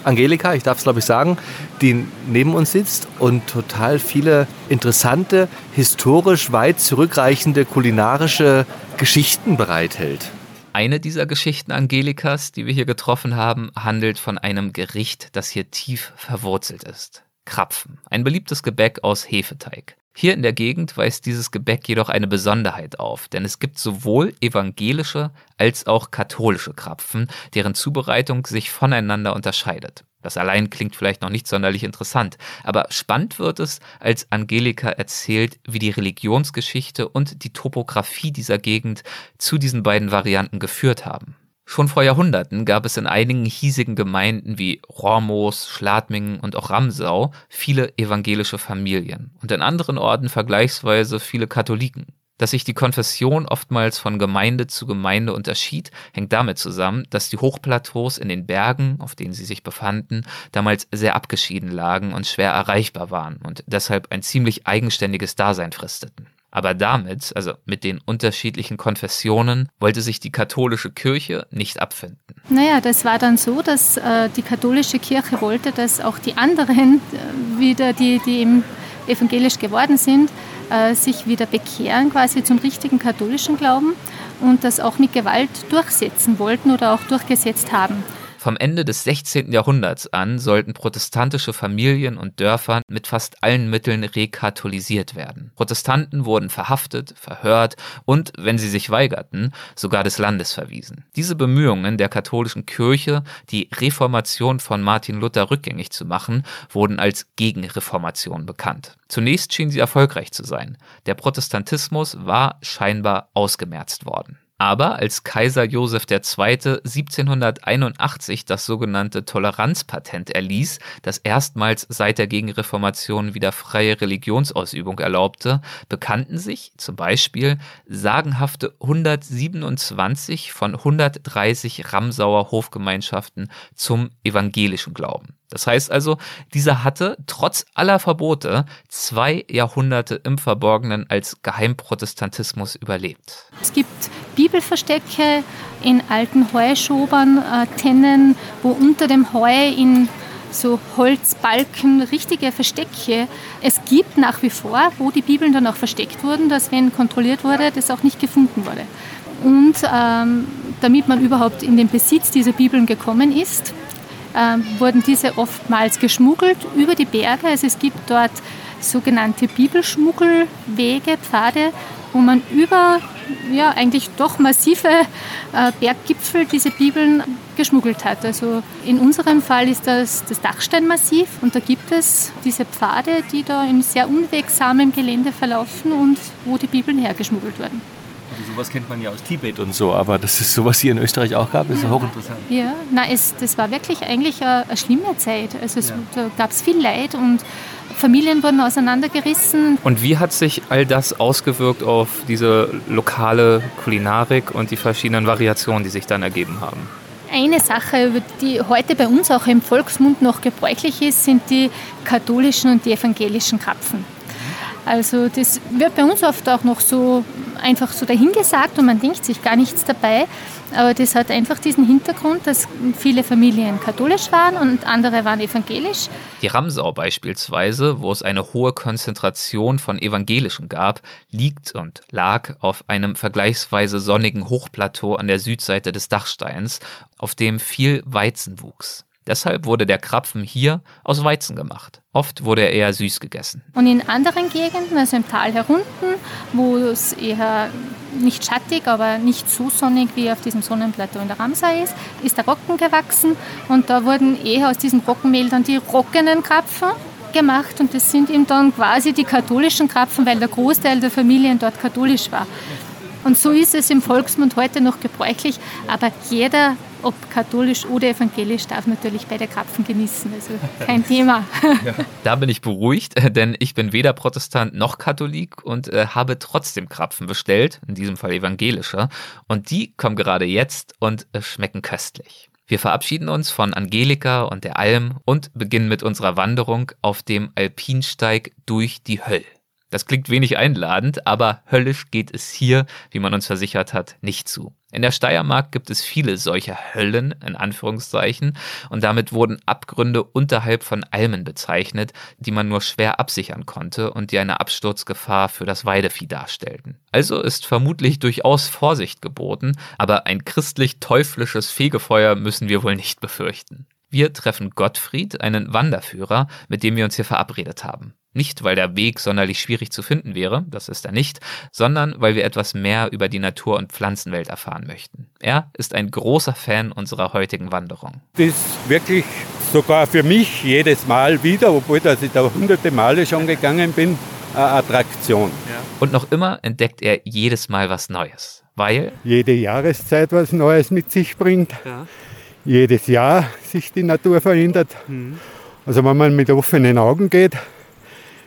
Angelika, ich darf es glaube ich sagen, die neben uns sitzt und total viele interessante, historisch weit zurückreichende kulinarische Geschichten bereithält. Eine dieser Geschichten Angelikas, die wir hier getroffen haben, handelt von einem Gericht, das hier tief verwurzelt ist. Krapfen, ein beliebtes Gebäck aus Hefeteig. Hier in der Gegend weist dieses Gebäck jedoch eine Besonderheit auf, denn es gibt sowohl evangelische als auch katholische Krapfen, deren Zubereitung sich voneinander unterscheidet. Das allein klingt vielleicht noch nicht sonderlich interessant, aber spannend wird es, als Angelika erzählt, wie die Religionsgeschichte und die Topographie dieser Gegend zu diesen beiden Varianten geführt haben. Schon vor Jahrhunderten gab es in einigen hiesigen Gemeinden wie Rormos, Schladmingen und auch Ramsau viele evangelische Familien und in anderen Orten vergleichsweise viele Katholiken. Dass sich die Konfession oftmals von Gemeinde zu Gemeinde unterschied, hängt damit zusammen, dass die Hochplateaus in den Bergen, auf denen sie sich befanden, damals sehr abgeschieden lagen und schwer erreichbar waren und deshalb ein ziemlich eigenständiges Dasein fristeten. Aber damit, also mit den unterschiedlichen Konfessionen, wollte sich die katholische Kirche nicht abfinden. Naja, das war dann so, dass äh, die katholische Kirche wollte, dass auch die anderen äh, wieder, die, die eben evangelisch geworden sind, äh, sich wieder bekehren quasi zum richtigen katholischen Glauben und das auch mit Gewalt durchsetzen wollten oder auch durchgesetzt haben. Vom Ende des 16. Jahrhunderts an sollten protestantische Familien und Dörfer mit fast allen Mitteln rekatholisiert werden. Protestanten wurden verhaftet, verhört und, wenn sie sich weigerten, sogar des Landes verwiesen. Diese Bemühungen der katholischen Kirche, die Reformation von Martin Luther rückgängig zu machen, wurden als Gegenreformation bekannt. Zunächst schien sie erfolgreich zu sein. Der Protestantismus war scheinbar ausgemerzt worden. Aber als Kaiser Joseph II. 1781 das sogenannte Toleranzpatent erließ, das erstmals seit der Gegenreformation wieder freie Religionsausübung erlaubte, bekannten sich zum Beispiel sagenhafte 127 von 130 Ramsauer Hofgemeinschaften zum evangelischen Glauben. Das heißt also, dieser hatte trotz aller Verbote zwei Jahrhunderte im Verborgenen als Geheimprotestantismus überlebt. Es gibt Bibelverstecke in alten Heuschobern, äh, Tennen, wo unter dem Heu in so Holzbalken richtige Verstecke es gibt nach wie vor, wo die Bibeln dann auch versteckt wurden, dass wenn kontrolliert wurde, das auch nicht gefunden wurde. Und ähm, damit man überhaupt in den Besitz dieser Bibeln gekommen ist, wurden diese oftmals geschmuggelt über die Berge. Also es gibt dort sogenannte Bibelschmuggelwege, Pfade, wo man über ja, eigentlich doch massive äh, Berggipfel diese Bibeln geschmuggelt hat. Also in unserem Fall ist das das Dachsteinmassiv und da gibt es diese Pfade, die da in sehr unwegsamem Gelände verlaufen und wo die Bibeln hergeschmuggelt wurden. Also sowas kennt man ja aus Tibet und so, aber dass es sowas hier in Österreich auch gab, ist ja. hochinteressant. Ja, na, es, das war wirklich eigentlich eine, eine schlimme Zeit. Also es, ja. da gab es viel Leid und Familien wurden auseinandergerissen. Und wie hat sich all das ausgewirkt auf diese lokale Kulinarik und die verschiedenen Variationen, die sich dann ergeben haben? Eine Sache, die heute bei uns auch im Volksmund noch gebräuchlich ist, sind die katholischen und die evangelischen Krapfen. Also das wird bei uns oft auch noch so einfach so dahingesagt und man denkt sich gar nichts dabei. Aber das hat einfach diesen Hintergrund, dass viele Familien katholisch waren und andere waren evangelisch. Die Ramsau beispielsweise, wo es eine hohe Konzentration von Evangelischen gab, liegt und lag auf einem vergleichsweise sonnigen Hochplateau an der Südseite des Dachsteins, auf dem viel Weizen wuchs. Deshalb wurde der Krapfen hier aus Weizen gemacht. Oft wurde er eher süß gegessen. Und in anderen Gegenden, also im Tal herunten, wo es eher nicht schattig, aber nicht so sonnig wie auf diesem Sonnenplateau in der Ramsau ist, ist der Rocken gewachsen und da wurden eher aus diesem Rockenmehl dann die rockenen Krapfen gemacht und das sind eben dann quasi die katholischen Krapfen, weil der Großteil der Familien dort katholisch war. Und so ist es im Volksmund heute noch gebräuchlich, aber jeder ob katholisch oder evangelisch, darf natürlich beide Krapfen genießen. Also kein Thema. [LAUGHS] Ja. Da bin ich beruhigt, denn ich bin weder Protestant noch Katholik und äh, habe trotzdem Krapfen bestellt, in diesem Fall evangelischer. Und die kommen gerade jetzt und äh, schmecken köstlich. Wir verabschieden uns von Angelika und der Alm und beginnen mit unserer Wanderung auf dem Alpinsteig durch die Höll. Das klingt wenig einladend, aber höllisch geht es hier, wie man uns versichert hat, nicht zu. In der Steiermark gibt es viele solcher Höllen, in Anführungszeichen, und damit wurden Abgründe unterhalb von Almen bezeichnet, die man nur schwer absichern konnte und die eine Absturzgefahr für das Weidevieh darstellten. Also ist vermutlich durchaus Vorsicht geboten, aber ein christlich-teuflisches Fegefeuer müssen wir wohl nicht befürchten. Wir treffen Gottfried, einen Wanderführer, mit dem wir uns hier verabredet haben. Nicht, weil der Weg sonderlich schwierig zu finden wäre, das ist er nicht, sondern weil wir etwas mehr über die Natur- und Pflanzenwelt erfahren möchten. Er ist ein großer Fan unserer heutigen Wanderung. Das ist wirklich sogar für mich jedes Mal wieder, obwohl dass ich da hunderte Male schon gegangen bin, eine Attraktion. Und noch immer entdeckt er jedes Mal was Neues, weil Jede Jahreszeit was Neues mit sich bringt. Jedes Jahr sich die Natur verändert. Also wenn man mit offenen Augen geht,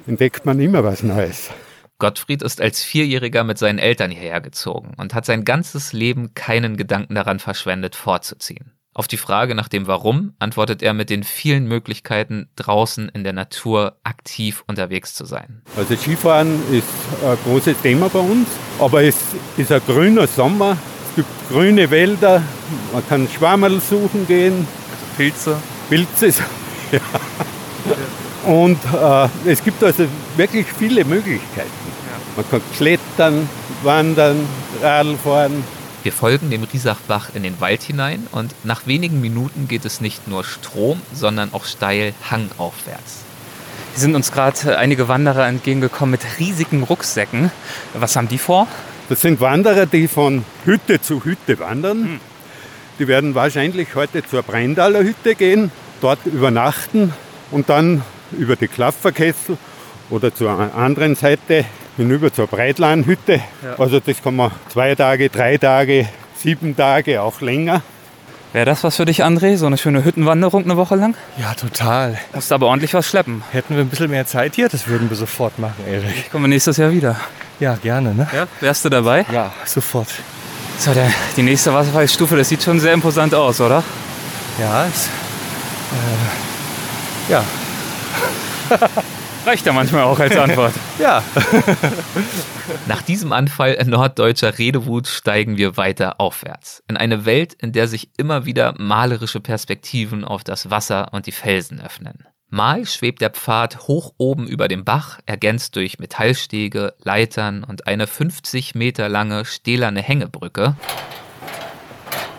entdeckt man immer was Neues. Gottfried ist als Vierjähriger mit seinen Eltern hierher gezogen und hat sein ganzes Leben keinen Gedanken daran verschwendet, fortzuziehen. Auf die Frage nach dem Warum antwortet er mit den vielen Möglichkeiten, draußen in der Natur aktiv unterwegs zu sein. Also Skifahren ist ein großes Thema bei uns, aber es ist ein grüner Sommer. Es gibt grüne Wälder, man kann Schwammerl suchen gehen, Pilze. Pilze. [LAUGHS] Ja. Und äh, es gibt also wirklich viele Möglichkeiten. Man kann klettern, wandern, Radl fahren. Wir folgen dem Riesachbach in den Wald hinein und nach wenigen Minuten geht es nicht nur Strom, sondern auch steil hangaufwärts. Hier sind uns gerade einige Wanderer entgegengekommen mit riesigen Rucksäcken. Was haben die vor? Das sind Wanderer, die von Hütte zu Hütte wandern. Die werden wahrscheinlich heute zur Brenndaler Hütte gehen, dort übernachten und dann über die Klafferkessel oder zur anderen Seite hinüber zur Breitlandhütte. Also das kann man zwei Tage, drei Tage, sieben Tage, auch länger. Wäre das was für dich, André? So eine schöne Hüttenwanderung eine Woche lang? Ja, total. Musst aber ordentlich was schleppen. Hätten wir ein bisschen mehr Zeit hier, das würden wir sofort machen, Erik. Kommen wir nächstes Jahr wieder. Ja, gerne, ne? Ja, wärst du dabei? Ja, sofort. So, der, die nächste Wasserfallstufe, das sieht schon sehr imposant aus, oder? Ja, es, äh, ja, [LAUGHS] Reicht ja manchmal auch als Antwort. [LAUGHS] ja. Nach diesem Anfall norddeutscher Redewut steigen wir weiter aufwärts. In eine Welt, in der sich immer wieder malerische Perspektiven auf das Wasser und die Felsen öffnen. Mal schwebt der Pfad hoch oben über dem Bach, ergänzt durch Metallstege, Leitern und eine 50 Meter lange stählerne Hängebrücke.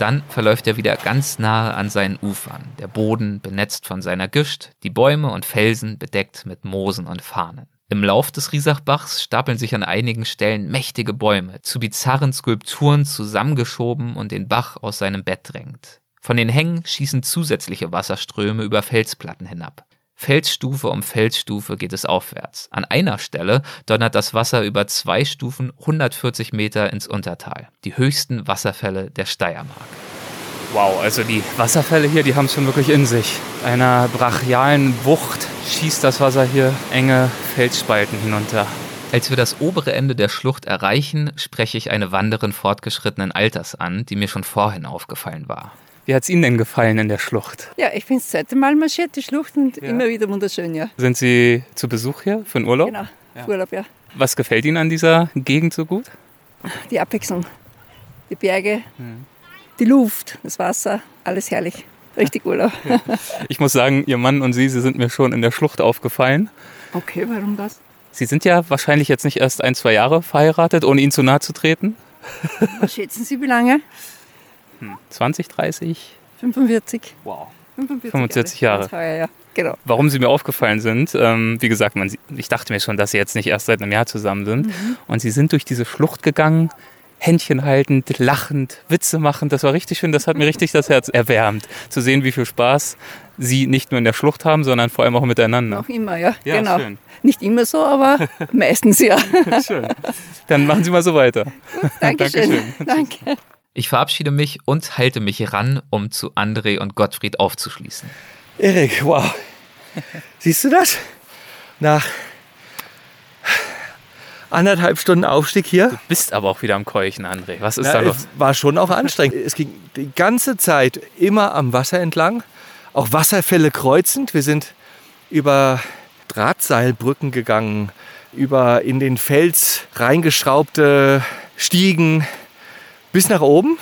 Dann verläuft er wieder ganz nahe an seinen Ufern, der Boden benetzt von seiner Gischt, die Bäume und Felsen bedeckt mit Moosen und Farnen. Im Lauf des Riesachbachs stapeln sich an einigen Stellen mächtige Bäume, zu bizarren Skulpturen zusammengeschoben und den Bach aus seinem Bett drängt. Von den Hängen schießen zusätzliche Wasserströme über Felsplatten hinab. Felsstufe um Felsstufe geht es aufwärts. An einer Stelle donnert das Wasser über zwei Stufen 140 Meter ins Untertal. Die höchsten Wasserfälle der Steiermark. Wow, also die Wasserfälle hier, die haben es schon wirklich in sich. Einer brachialen Wucht schießt das Wasser hier enge Felsspalten hinunter. Als wir das obere Ende der Schlucht erreichen, spreche ich eine Wanderin fortgeschrittenen Alters an, die mir schon vorhin aufgefallen war. Wie hat es Ihnen denn gefallen in der Schlucht? Ja, ich bin das zweite Mal marschiert, die Schlucht, und immer wieder wunderschön, ja. Sind Sie zu Besuch hier für einen Urlaub? Genau, Urlaub, ja. Was gefällt Ihnen an dieser Gegend so gut? Die Abwechslung, die Berge, die Luft, das Wasser, alles herrlich. Richtig Urlaub. Ich muss sagen, Ihr Mann und Sie, Sie sind mir schon in der Schlucht aufgefallen. Okay, warum das? Sie sind ja wahrscheinlich jetzt nicht erst ein, zwei Jahre verheiratet, ohne Ihnen zu nahe zu treten. Was schätzen Sie, wie lange? 20, 30? 45. Wow. 45 45 Jahre. Heuer, ja. Genau. Warum sie mir aufgefallen sind, ähm, wie gesagt, man, ich dachte mir schon, dass sie jetzt nicht erst seit einem Jahr zusammen sind. Mhm. Und sie sind durch diese Schlucht gegangen, Händchen haltend, lachend, Witze machend. Das war richtig schön, das hat mir richtig das Herz erwärmt, zu sehen, wie viel Spaß sie nicht nur in der Schlucht haben, sondern vor allem auch miteinander. Noch immer, ja. Ja, genau. schön. Nicht immer so, aber meistens ja. [LAUGHS] Schön. Dann machen Sie mal so weiter. Dankeschön. Danke. Ich verabschiede mich und halte mich ran, um zu André und Gottfried aufzuschließen. Erik, wow. Siehst du das? Nach anderthalb Stunden Aufstieg hier. Bist aber auch wieder am Keuchen, André. Was ist Ja, da los? es war schon auch anstrengend. Es ging die ganze Zeit immer am Wasser entlang, auch Wasserfälle kreuzend. Wir sind über Drahtseilbrücken gegangen, über in den Fels reingeschraubte Stiegen bis nach oben.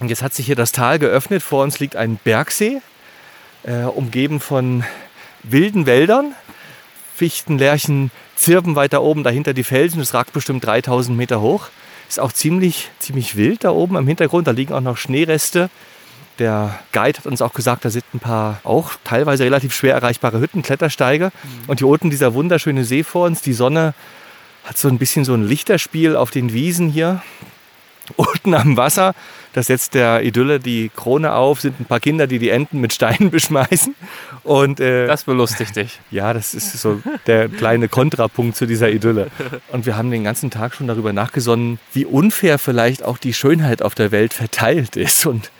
Und jetzt hat sich hier das Tal geöffnet. Vor uns liegt ein Bergsee, äh, umgeben von wilden Wäldern. Fichten, Lärchen, Zirpen weiter oben, dahinter die Felsen. Es ragt bestimmt 3000 Meter hoch. Ist auch ziemlich, ziemlich wild da oben im Hintergrund. Da liegen auch noch Schneereste. Der Guide hat uns auch gesagt, da sind ein paar auch teilweise relativ schwer erreichbare Hütten, Klettersteige. Mhm. Und hier unten dieser wunderschöne See vor uns. Die Sonne hat so ein bisschen so ein Lichterspiel auf den Wiesen hier. [LAUGHS] Unten am Wasser, das setzt der Idylle die Krone auf, sind ein paar Kinder, die die Enten mit Steinen [LAUGHS] beschmeißen. Und, äh, das belustigt dich. Ja, das ist so der kleine Kontrapunkt zu dieser Idylle. Und wir haben den ganzen Tag schon darüber nachgesonnen, wie unfair vielleicht auch die Schönheit auf der Welt verteilt ist. Und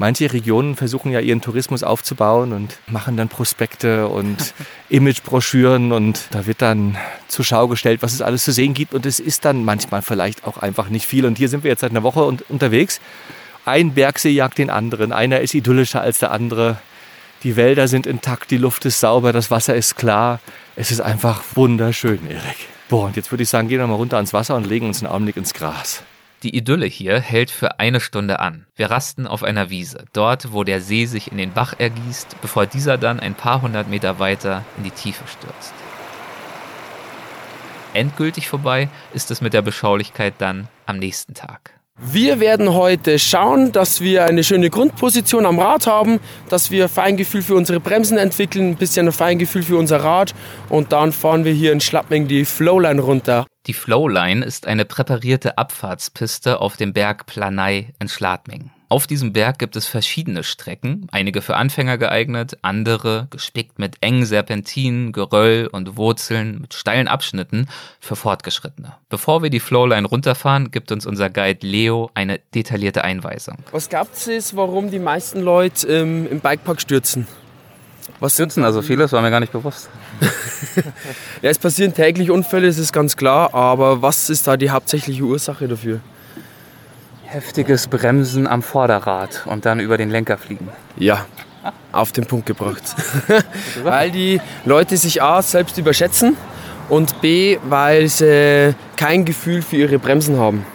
manche Regionen versuchen ja ihren Tourismus aufzubauen und machen dann Prospekte und [LAUGHS] Imagebroschüren und da wird dann zur Schau gestellt, was es alles zu sehen gibt und es ist dann manchmal vielleicht auch einfach nicht viel. Und hier sind wir jetzt seit einer Woche unterwegs. Ein Bergsee jagt den anderen, einer ist idyllischer als der andere. Die Wälder sind intakt, die Luft ist sauber, das Wasser ist klar. Es ist einfach wunderschön, Erik. Boah, und jetzt würde ich sagen, gehen wir mal runter ans Wasser und legen uns einen Augenblick ins Gras. Die Idylle hier hält für eine Stunde an. Wir rasten auf einer Wiese, dort, wo der See sich in den Bach ergießt, bevor dieser dann ein paar hundert Meter weiter in die Tiefe stürzt. Endgültig vorbei ist es mit der Beschaulichkeit dann am nächsten Tag. Wir werden heute schauen, dass wir eine schöne Grundposition am Rad haben, dass wir Feingefühl für unsere Bremsen entwickeln, ein bisschen ein Feingefühl für unser Rad und dann fahren wir hier in Schlappming die Flowline runter. Die Flowline ist eine präparierte Abfahrtspiste auf dem Berg Planei in Schladming. Auf diesem Berg gibt es verschiedene Strecken, einige für Anfänger geeignet, andere gespickt mit engen Serpentinen, Geröll und Wurzeln mit steilen Abschnitten für Fortgeschrittene. Bevor wir die Flowline runterfahren, gibt uns unser Guide Leo eine detaillierte Einweisung. Was gab es, warum die meisten Leute ähm, im Bikepark stürzen? Was stürzen also viele? Das war mir gar nicht bewusst. [LAUGHS] ja, es passieren täglich Unfälle, das ist ganz klar, aber was ist da die hauptsächliche Ursache dafür? Heftiges Bremsen am Vorderrad und dann über den Lenker fliegen. Ja, auf den Punkt gebracht. [LAUGHS] weil die Leute sich A selbst überschätzen und B, weil sie kein Gefühl für ihre Bremsen haben.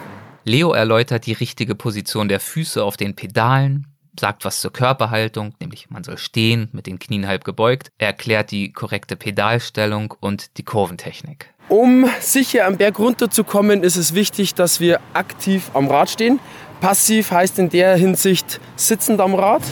Leo erläutert die richtige Position der Füße auf den Pedalen, sagt was zur Körperhaltung, nämlich man soll stehen, mit den Knien halb gebeugt. Er erklärt die korrekte Pedalstellung und die Kurventechnik. Um sicher am Berg runterzukommen, ist es wichtig, dass wir aktiv am Rad stehen. Passiv heißt in der Hinsicht sitzend am Rad.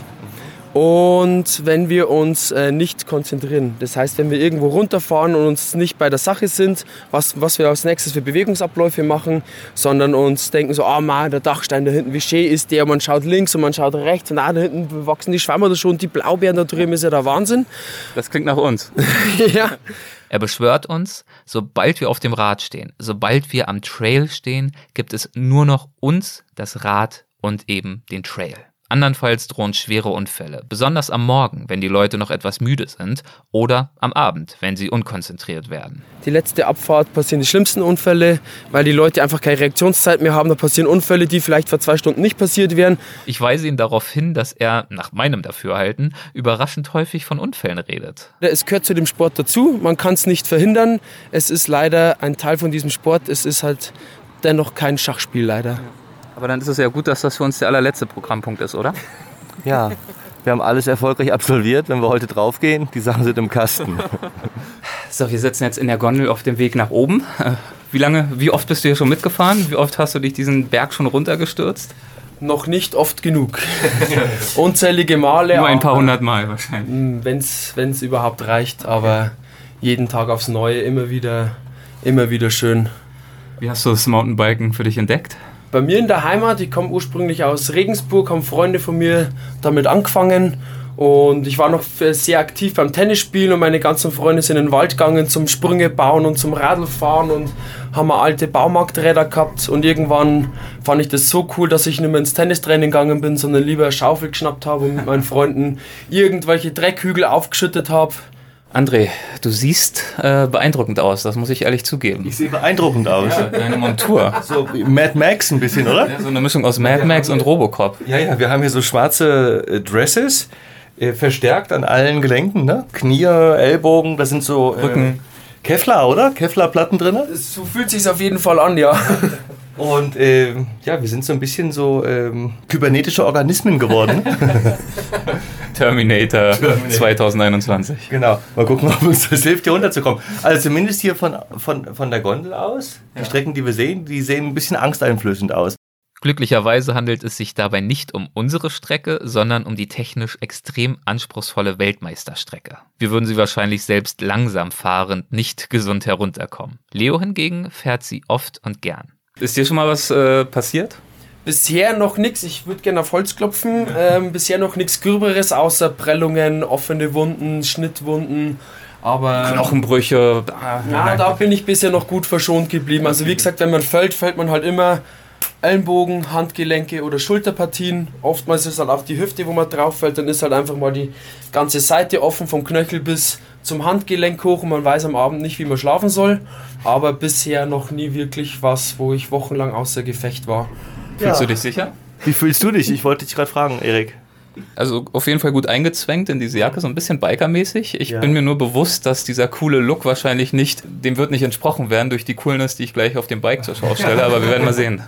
Und wenn wir uns äh, nicht konzentrieren, das heißt, wenn wir irgendwo runterfahren und uns nicht bei der Sache sind, was, was wir als nächstes für Bewegungsabläufe machen, sondern uns denken so, ah oh man, der Dachstein da hinten, wie schön ist der, und man schaut links und man schaut rechts und ah, da hinten wachsen die Schwammer da schon, die Blaubeeren da drüben, ist ja der Wahnsinn. Das klingt nach uns. [LAUGHS] ja. Er beschwört uns, sobald wir auf dem Rad stehen, sobald wir am Trail stehen, gibt es nur noch uns, das Rad und eben den Trail. Andernfalls drohen schwere Unfälle, besonders am Morgen, wenn die Leute noch etwas müde sind, oder am Abend, wenn sie unkonzentriert werden. Die letzte Abfahrt passieren die schlimmsten Unfälle, weil die Leute einfach keine Reaktionszeit mehr haben. Da passieren Unfälle, die vielleicht vor zwei Stunden nicht passiert wären. Ich weise ihn darauf hin, dass er, nach meinem Dafürhalten, überraschend häufig von Unfällen redet. Es gehört zu dem Sport dazu, man kann es nicht verhindern. Es ist leider ein Teil von diesem Sport. Es ist halt dennoch kein Schachspiel leider. Aber dann ist es ja gut, dass das für uns der allerletzte Programmpunkt ist, oder? [LAUGHS] Ja, wir haben alles erfolgreich absolviert. Wenn wir heute draufgehen, die Sachen sind im Kasten. [LAUGHS] So, wir sitzen jetzt in der Gondel auf dem Weg nach oben. Äh, wie lange, wie oft bist du hier schon mitgefahren? Wie oft hast du dich diesen Berg schon runtergestürzt? Noch nicht oft genug. [LAUGHS] Unzählige Male. Nur ein paar hundert Mal wahrscheinlich. Hm, Wenn es überhaupt reicht, aber jeden Tag aufs Neue immer wieder, immer wieder schön. Wie hast du das Mountainbiken für dich entdeckt? Bei mir in der Heimat, ich komme ursprünglich aus Regensburg, haben Freunde von mir damit angefangen und ich war noch sehr aktiv beim Tennisspielen und meine ganzen Freunde sind in den Wald gegangen zum Sprünge bauen und zum Radlfahren und haben alte Baumarkträder gehabt und irgendwann fand ich das so cool, dass ich nicht mehr ins Tennistraining gegangen bin, sondern lieber eine Schaufel geschnappt habe und mit meinen Freunden irgendwelche Dreckhügel aufgeschüttet habe. André, du siehst äh, beeindruckend aus, das muss ich ehrlich zugeben. Ich sehe beeindruckend aus. Ja, deine Montur. So Mad Max ein bisschen, oder? Ja, so eine Mischung aus Mad Max und Robocop. Ja, ja, wir haben hier so schwarze äh, Dresses, äh, verstärkt an allen Gelenken, ne? Knie, Ellbogen, das sind so... Äh, Rücken. Kevlar, oder? Kevlar-Platten drin? So fühlt sich auf jeden Fall an, ja. [LAUGHS] Und ähm, ja, wir sind so ein bisschen so ähm, kybernetische Organismen geworden. [LAUGHS] Terminator, Terminator 2021. Genau. Mal gucken, ob uns das hilft, hier runterzukommen. Also zumindest hier von, von, von der Gondel aus, ja. die Strecken, die wir sehen, die sehen ein bisschen angsteinflößend aus. Glücklicherweise handelt es sich dabei nicht um unsere Strecke, sondern um die technisch extrem anspruchsvolle Weltmeisterstrecke. Wir würden sie wahrscheinlich selbst langsam fahrend nicht gesund herunterkommen. Leo hingegen fährt sie oft und gern. Ist dir schon mal was äh, passiert? Bisher noch nichts. Ich würde gerne auf Holz klopfen. Ähm, bisher noch nichts Gröberes, außer Prellungen, offene Wunden, Schnittwunden. Aber Knochenbrüche. Da, ja, da bin ich bisher noch gut verschont geblieben. Also wie gesagt, wenn man fällt, fällt man halt immer Ellenbogen, Handgelenke oder Schulterpartien. Oftmals ist halt auch die Hüfte, wo man drauf fällt. Dann ist halt einfach mal die ganze Seite offen, vom Knöchel bis zum Handgelenk hoch und man weiß am Abend nicht, wie man schlafen soll. Aber bisher noch nie wirklich was, wo ich wochenlang außer Gefecht war. Fühlst ja. du dich sicher? Wie fühlst du dich? Ich wollte dich gerade fragen, Erik. Also auf jeden Fall gut eingezwängt in diese Jacke, so ein bisschen bikermäßig. Ich ja. bin mir nur bewusst, dass dieser coole Look wahrscheinlich nicht, dem wird nicht entsprochen werden durch die Coolness, die ich gleich auf dem Bike zur Schau stelle, aber wir werden mal sehen.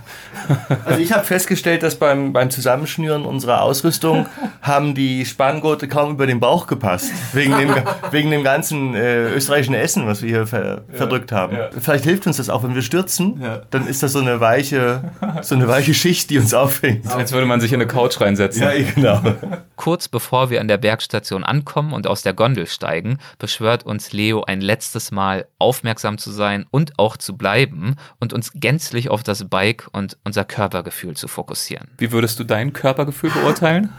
Also ich habe festgestellt, dass beim, beim Zusammenschnüren unserer Ausrüstung haben die Spanngurte kaum über den Bauch gepasst, wegen dem, [LAUGHS] wegen dem ganzen äh, österreichischen Essen, was wir hier ver, ja. verdrückt haben. Ja. Vielleicht hilft uns das auch, wenn wir stürzen, dann ist das so eine weiche, so eine weiche Schicht, die uns auffängt. Als würde man sich in eine Couch reinsetzen. Ja, genau. Kurz bevor wir an der Bergstation ankommen und aus der Gondel steigen, beschwört uns Leo ein letztes Mal aufmerksam zu sein und auch zu bleiben und uns gänzlich auf das Bike und unser Körpergefühl zu fokussieren. Wie würdest du dein Körpergefühl beurteilen?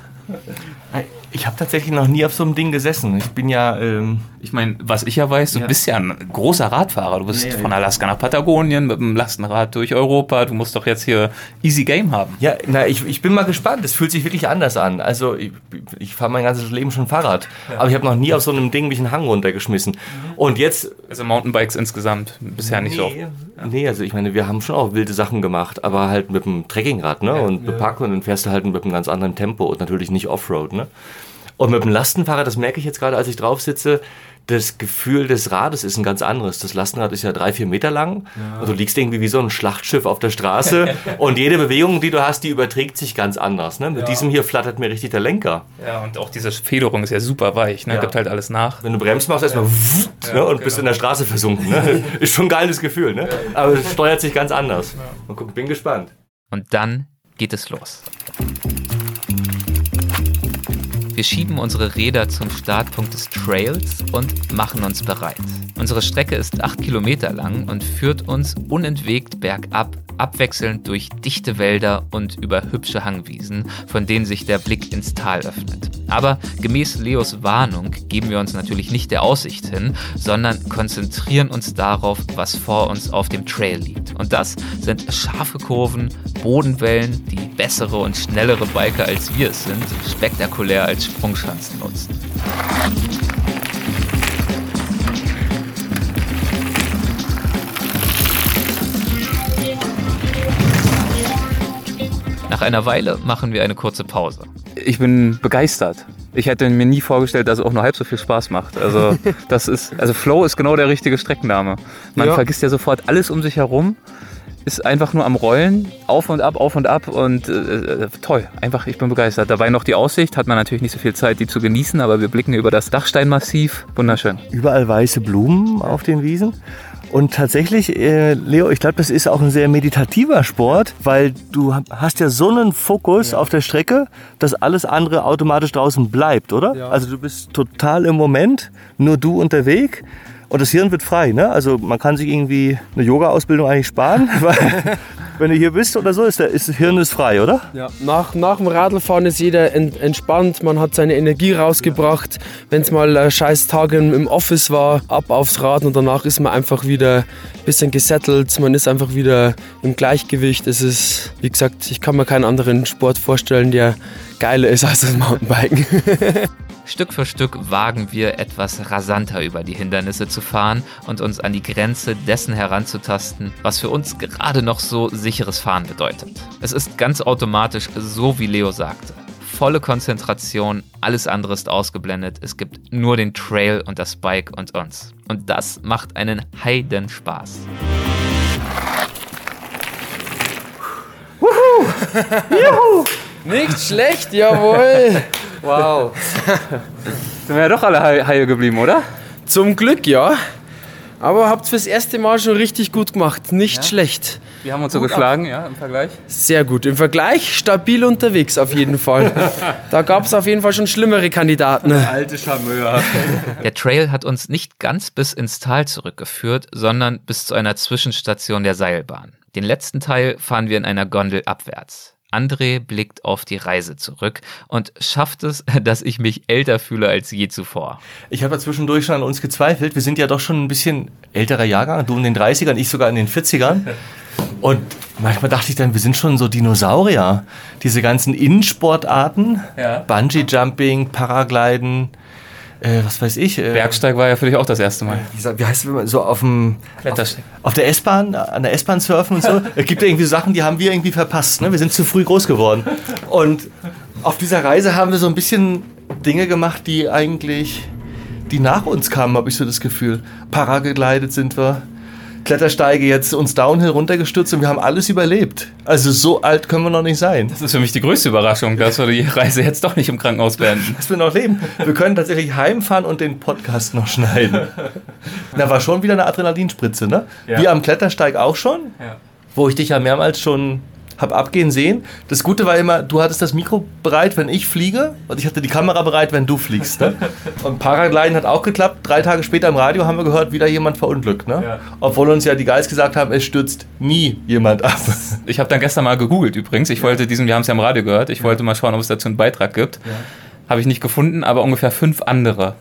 Ich habe tatsächlich noch nie auf so einem Ding gesessen. Ich bin ja. Ähm ich meine, was ich ja weiß, du ja. bist ja ein großer Radfahrer. Du bist ja, von Alaska nach Patagonien mit dem Lastenrad durch Europa. Du musst doch jetzt hier easy Game haben. Ja, na, ich, ich bin mal gespannt. Es fühlt sich wirklich anders an. Also, ich, ich fahre mein ganzes Leben schon Fahrrad. Ja. Aber ich habe noch nie auf so einem Ding mich einen Hang runtergeschmissen. Mhm. Und jetzt. Also, Mountainbikes insgesamt bisher nicht nee, so. Nee, also ich meine, wir haben schon auch wilde Sachen gemacht, aber halt mit dem Trekkingrad, ne? und bepackt und dann fährst du halt mit einem ganz anderen Tempo und natürlich nicht Offroad, ne? Und mit dem Lastenfahrrad, das merke ich jetzt gerade, als ich drauf sitze, das Gefühl des Rades ist ein ganz anderes. Das Lastenrad ist ja drei, vier Meter lang ja. und du liegst irgendwie wie so ein Schlachtschiff auf der Straße [LAUGHS] und jede Bewegung, die du hast, die überträgt sich ganz anders. Ne? Mit ja. diesem hier flattert mir richtig der Lenker. Ja, und auch diese Federung ist ja super weich, ne? Ja. gibt halt alles nach. Wenn du bremst, machst du erstmal ja. ne? und genau. bist in der Straße versunken. Ne? [LAUGHS] ist schon ein geiles Gefühl, ne? aber es steuert sich ganz anders. Und guck, bin gespannt. Und dann geht es los. Wir schieben unsere Räder zum Startpunkt des Trails und machen uns bereit. Unsere Strecke ist 8 Kilometer lang und führt uns unentwegt bergab, abwechselnd durch dichte Wälder und über hübsche Hangwiesen, von denen sich der Blick ins Tal öffnet. Aber gemäß Leos Warnung geben wir uns natürlich nicht der Aussicht hin, sondern konzentrieren uns darauf, was vor uns auf dem Trail liegt. Und das sind scharfe Kurven, Bodenwellen, die bessere und schnellere Biker als wir es sind, spektakulär als Sprungschanzen nutzen. Nach einer Weile machen wir eine kurze Pause. Ich bin begeistert. Ich hätte mir nie vorgestellt, dass es auch nur halb so viel Spaß macht. Also [LAUGHS] das ist, also Flow ist genau der richtige Streckenname. Man ja. vergisst ja sofort alles um sich herum ist einfach nur am Rollen, auf und ab, auf und ab und äh, äh, toll. Einfach, ich bin begeistert. Dabei noch die Aussicht, hat man natürlich nicht so viel Zeit, die zu genießen, aber wir blicken über das Dachsteinmassiv. Wunderschön. Überall weiße Blumen auf den Wiesen. Und tatsächlich, äh, Leo, ich glaube, das ist auch ein sehr meditativer Sport, weil du hast ja so einen Fokus ja. auf der Strecke, dass alles andere automatisch draußen bleibt, oder? Ja. Also du bist total im Moment, nur du unterwegs. Und das Hirn wird frei. Ne? Also man kann sich irgendwie eine Yoga-Ausbildung eigentlich sparen, [LAUGHS] weil wenn du hier bist oder so, ist, der, ist das Hirn ist frei, oder? Ja, nach, nach dem Radlfahren ist jeder ent, entspannt, man hat seine Energie rausgebracht. Wenn es mal ein scheiß Tag im Office war, ab aufs Rad und danach ist man einfach wieder ein bisschen gesettelt, man ist einfach wieder im Gleichgewicht. Es ist, wie gesagt, ich kann mir keinen anderen Sport vorstellen, der geiler ist als das Mountainbiken. [LAUGHS] Stück für Stück wagen wir etwas rasanter über die Hindernisse zu fahren und uns an die Grenze dessen heranzutasten, was für uns gerade noch so sicheres Fahren bedeutet. Es ist ganz automatisch so, wie Leo sagte. volle Konzentration, alles andere ist ausgeblendet. Es gibt nur den Trail und das Bike und uns. Und das macht einen Heiden Spaß. Juhu! [LAUGHS] Nicht schlecht, jawohl. Wow. Sind wir ja doch alle heil, geblieben, oder? Zum Glück, ja. Aber habt fürs erste Mal schon richtig gut gemacht. Nicht Ja. schlecht. Wir haben uns so geschlagen, ja, im Vergleich. Sehr gut. Im Vergleich stabil unterwegs auf jeden [LAUGHS] Fall. da gab es auf jeden Fall schon schlimmere Kandidaten. Alte Charmeur. Der Trail hat uns nicht ganz bis ins Tal zurückgeführt, sondern bis zu einer Zwischenstation der Seilbahn. Den letzten Teil fahren wir in einer Gondel abwärts. André blickt auf die Reise zurück und schafft es, [LAUGHS] dass ich mich älter fühle als je zuvor. Ich habe ja zwischendurch schon an uns gezweifelt. Wir sind ja doch schon ein bisschen älterer Jahrgang. Du in den 30ern, ich sogar in den 40ern. [LAUGHS] Und manchmal dachte ich dann, wir sind schon so Dinosaurier. Diese ganzen Innensportarten, Ja. Bungee-Jumping, Paragliden, äh, was weiß ich. Äh, Bergsteig war ja für dich auch das erste Mal. wie heißt es, so auf dem Klettersteig. auf der S-Bahn, an der S-Bahn surfen und so. [LAUGHS] Es gibt irgendwie Sachen, die haben wir irgendwie verpasst. Ne? Wir sind zu früh groß geworden. Und auf dieser Reise haben wir so ein bisschen Dinge gemacht, die eigentlich, die nach uns kamen, habe ich so das Gefühl. Paragegleitet sind wir. Klettersteige jetzt uns Downhill runtergestürzt und wir haben alles überlebt. Also so alt können wir noch nicht sein. Das ist für mich die größte Überraschung, dass wir die Reise jetzt doch nicht im Krankenhaus beenden. Dass wir noch leben. Wir können tatsächlich heimfahren und den Podcast noch schneiden. Da war schon wieder eine Adrenalinspritze, ne? Ja. Wie am Klettersteig auch schon, Ja. wo ich dich ja mehrmals schon hab abgehen sehen. Das Gute war immer, du hattest das Mikro bereit, wenn ich fliege und ich hatte die Kamera bereit, wenn du fliegst. Ne? [LAUGHS] Und Paragliden hat auch geklappt. Drei Tage später im Radio haben wir gehört, wieder jemand verunglückt. Ne? Ja. Obwohl uns ja die Guys gesagt haben, es stürzt nie jemand ab. Ich habe dann gestern mal gegoogelt übrigens. Ich wollte diesen, wir haben es ja im Radio gehört, ich wollte mal schauen, ob es dazu einen Beitrag gibt. Habe ich nicht gefunden, aber ungefähr fünf andere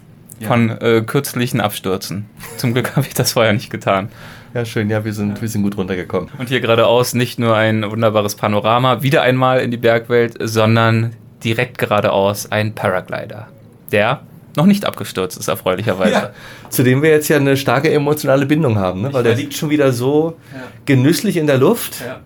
von äh, kürzlichen Abstürzen. Zum Glück habe ich das vorher nicht getan. Ja, schön, ja, wir sind, wir sind gut runtergekommen. Und hier geradeaus nicht nur ein wunderbares Panorama, wieder einmal in die Bergwelt, sondern direkt geradeaus ein Paraglider, der noch nicht abgestürzt ist, erfreulicherweise. Ja. Zu dem wir jetzt ja eine starke emotionale Bindung haben, ne? weil der liegt schon wieder so genüsslich in der Luft. Ja.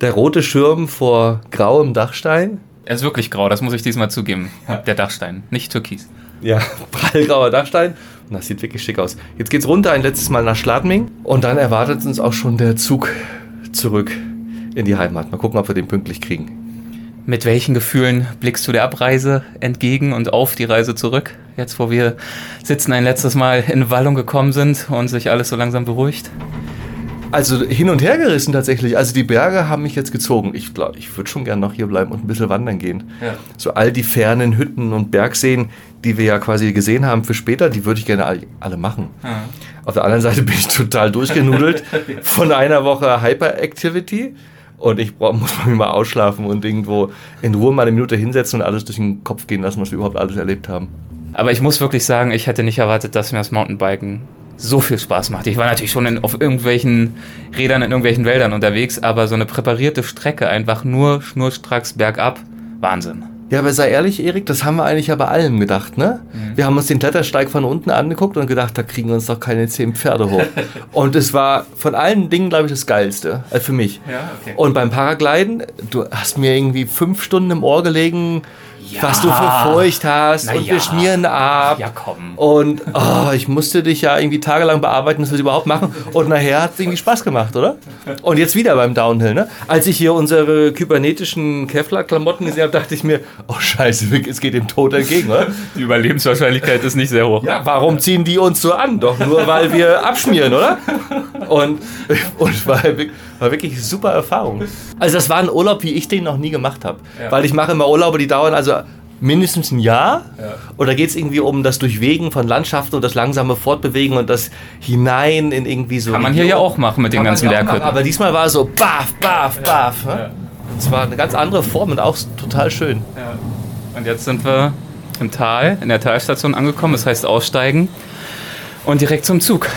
Der rote Schirm vor grauem Dachstein. Er ist wirklich grau, das muss ich diesmal zugeben. Der Dachstein, nicht türkis. Ja, [LAUGHS] prallgrauer Dachstein. Und das sieht wirklich schick aus. Jetzt geht's runter ein letztes Mal nach Schladming und dann erwartet uns auch schon der Zug zurück in die Heimat. Mal gucken, ob wir den pünktlich kriegen. Mit welchen Gefühlen blickst du der Abreise entgegen und auf die Reise zurück? Jetzt, wo wir sitzen ein letztes Mal in Wallung gekommen sind und sich alles so langsam beruhigt? Also hin und her gerissen tatsächlich. Also die Berge haben mich jetzt gezogen. Ich glaube, ich würde schon gerne noch hier bleiben und ein bisschen wandern gehen. Ja. So all die fernen Hütten und Bergseen, die wir ja quasi gesehen haben für später, die würde ich gerne all, alle machen. Auf der anderen Seite bin ich total durchgenudelt [LAUGHS] von einer Woche Hyperactivity. Und ich brauch, muss mich mal ausschlafen und irgendwo in Ruhe mal eine Minute hinsetzen und alles durch den Kopf gehen lassen, was wir überhaupt alles erlebt haben. Aber ich muss wirklich sagen, ich hätte nicht erwartet, dass mir das Mountainbiken so viel Spaß macht. Ich war natürlich schon in, auf irgendwelchen Rädern in irgendwelchen Wäldern unterwegs, aber so eine präparierte Strecke, einfach nur schnurstracks bergab, Wahnsinn. Ja, aber sei ehrlich, Erik, das haben wir eigentlich ja bei allem gedacht, ne? Wir haben uns den Klettersteig von unten angeguckt und gedacht, da kriegen wir uns doch keine zehn Pferde hoch. [LAUGHS] und es war von allen Dingen, glaube ich, das Geilste, äh, für mich. Ja, okay. Und beim Paragliden, du hast mir irgendwie fünf Stunden im Ohr gelegen, was du für Feucht hast Na und ja. wir schmieren ab. Ja, komm. Und oh, ich musste dich ja irgendwie tagelang bearbeiten, dass wir es überhaupt machen. Und nachher hat es irgendwie Spaß gemacht, oder? Und jetzt wieder beim Downhill, ne? Als ich hier unsere kybernetischen Kevlar-Klamotten gesehen habe, dachte ich mir, oh scheiße, es geht dem Tod entgegen, oder? Die Überlebenswahrscheinlichkeit ist nicht sehr hoch. Ja, warum ziehen die uns so an? Doch nur, weil wir abschmieren, oder? Und, und es war, wirk- war wirklich eine super Erfahrung. Also das war ein Urlaub, wie ich den noch nie gemacht habe. Ja. Weil ich mache immer Urlaube, die dauern also mindestens ein Jahr. Und da geht es irgendwie um das Durchwegen von Landschaften und das langsame Fortbewegen und das hinein in irgendwie so... Kann man hier ja auch machen mit den ganzen Berghütten. Aber diesmal war es so baff, baff, baff. ne? Es war eine ganz andere Form und auch total schön. Und jetzt sind wir im Tal, in der Talstation angekommen, das heißt aussteigen und direkt zum Zug.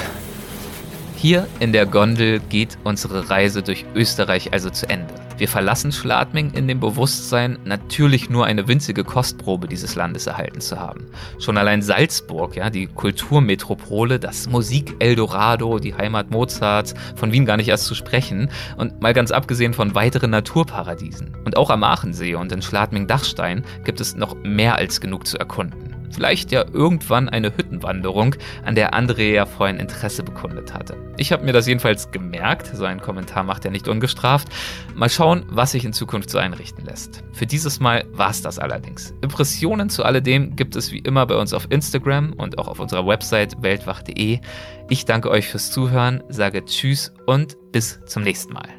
Hier in der Gondel geht unsere Reise durch Österreich also zu Ende. Wir verlassen Schladming in dem Bewusstsein, natürlich nur eine winzige Kostprobe dieses Landes erhalten zu haben. Schon allein Salzburg, ja, die Kulturmetropole, das Musik-Eldorado, die Heimat Mozarts, von Wien gar nicht erst zu sprechen und mal ganz abgesehen von weiteren Naturparadiesen. Und auch am Aachensee und in Schladming-Dachstein gibt es noch mehr als genug zu erkunden. Vielleicht ja irgendwann eine Hüttenwanderung, an der André ja vorhin Interesse bekundet hatte. Ich habe mir das jedenfalls gemerkt, sein Kommentar macht er nicht ungestraft. Mal schauen, was sich in Zukunft so einrichten lässt. Für dieses Mal war es das allerdings. Impressionen zu alledem gibt es wie immer bei uns auf Instagram und auch auf unserer Website weltwach.de. Ich danke euch fürs Zuhören, sage Tschüss und bis zum nächsten Mal.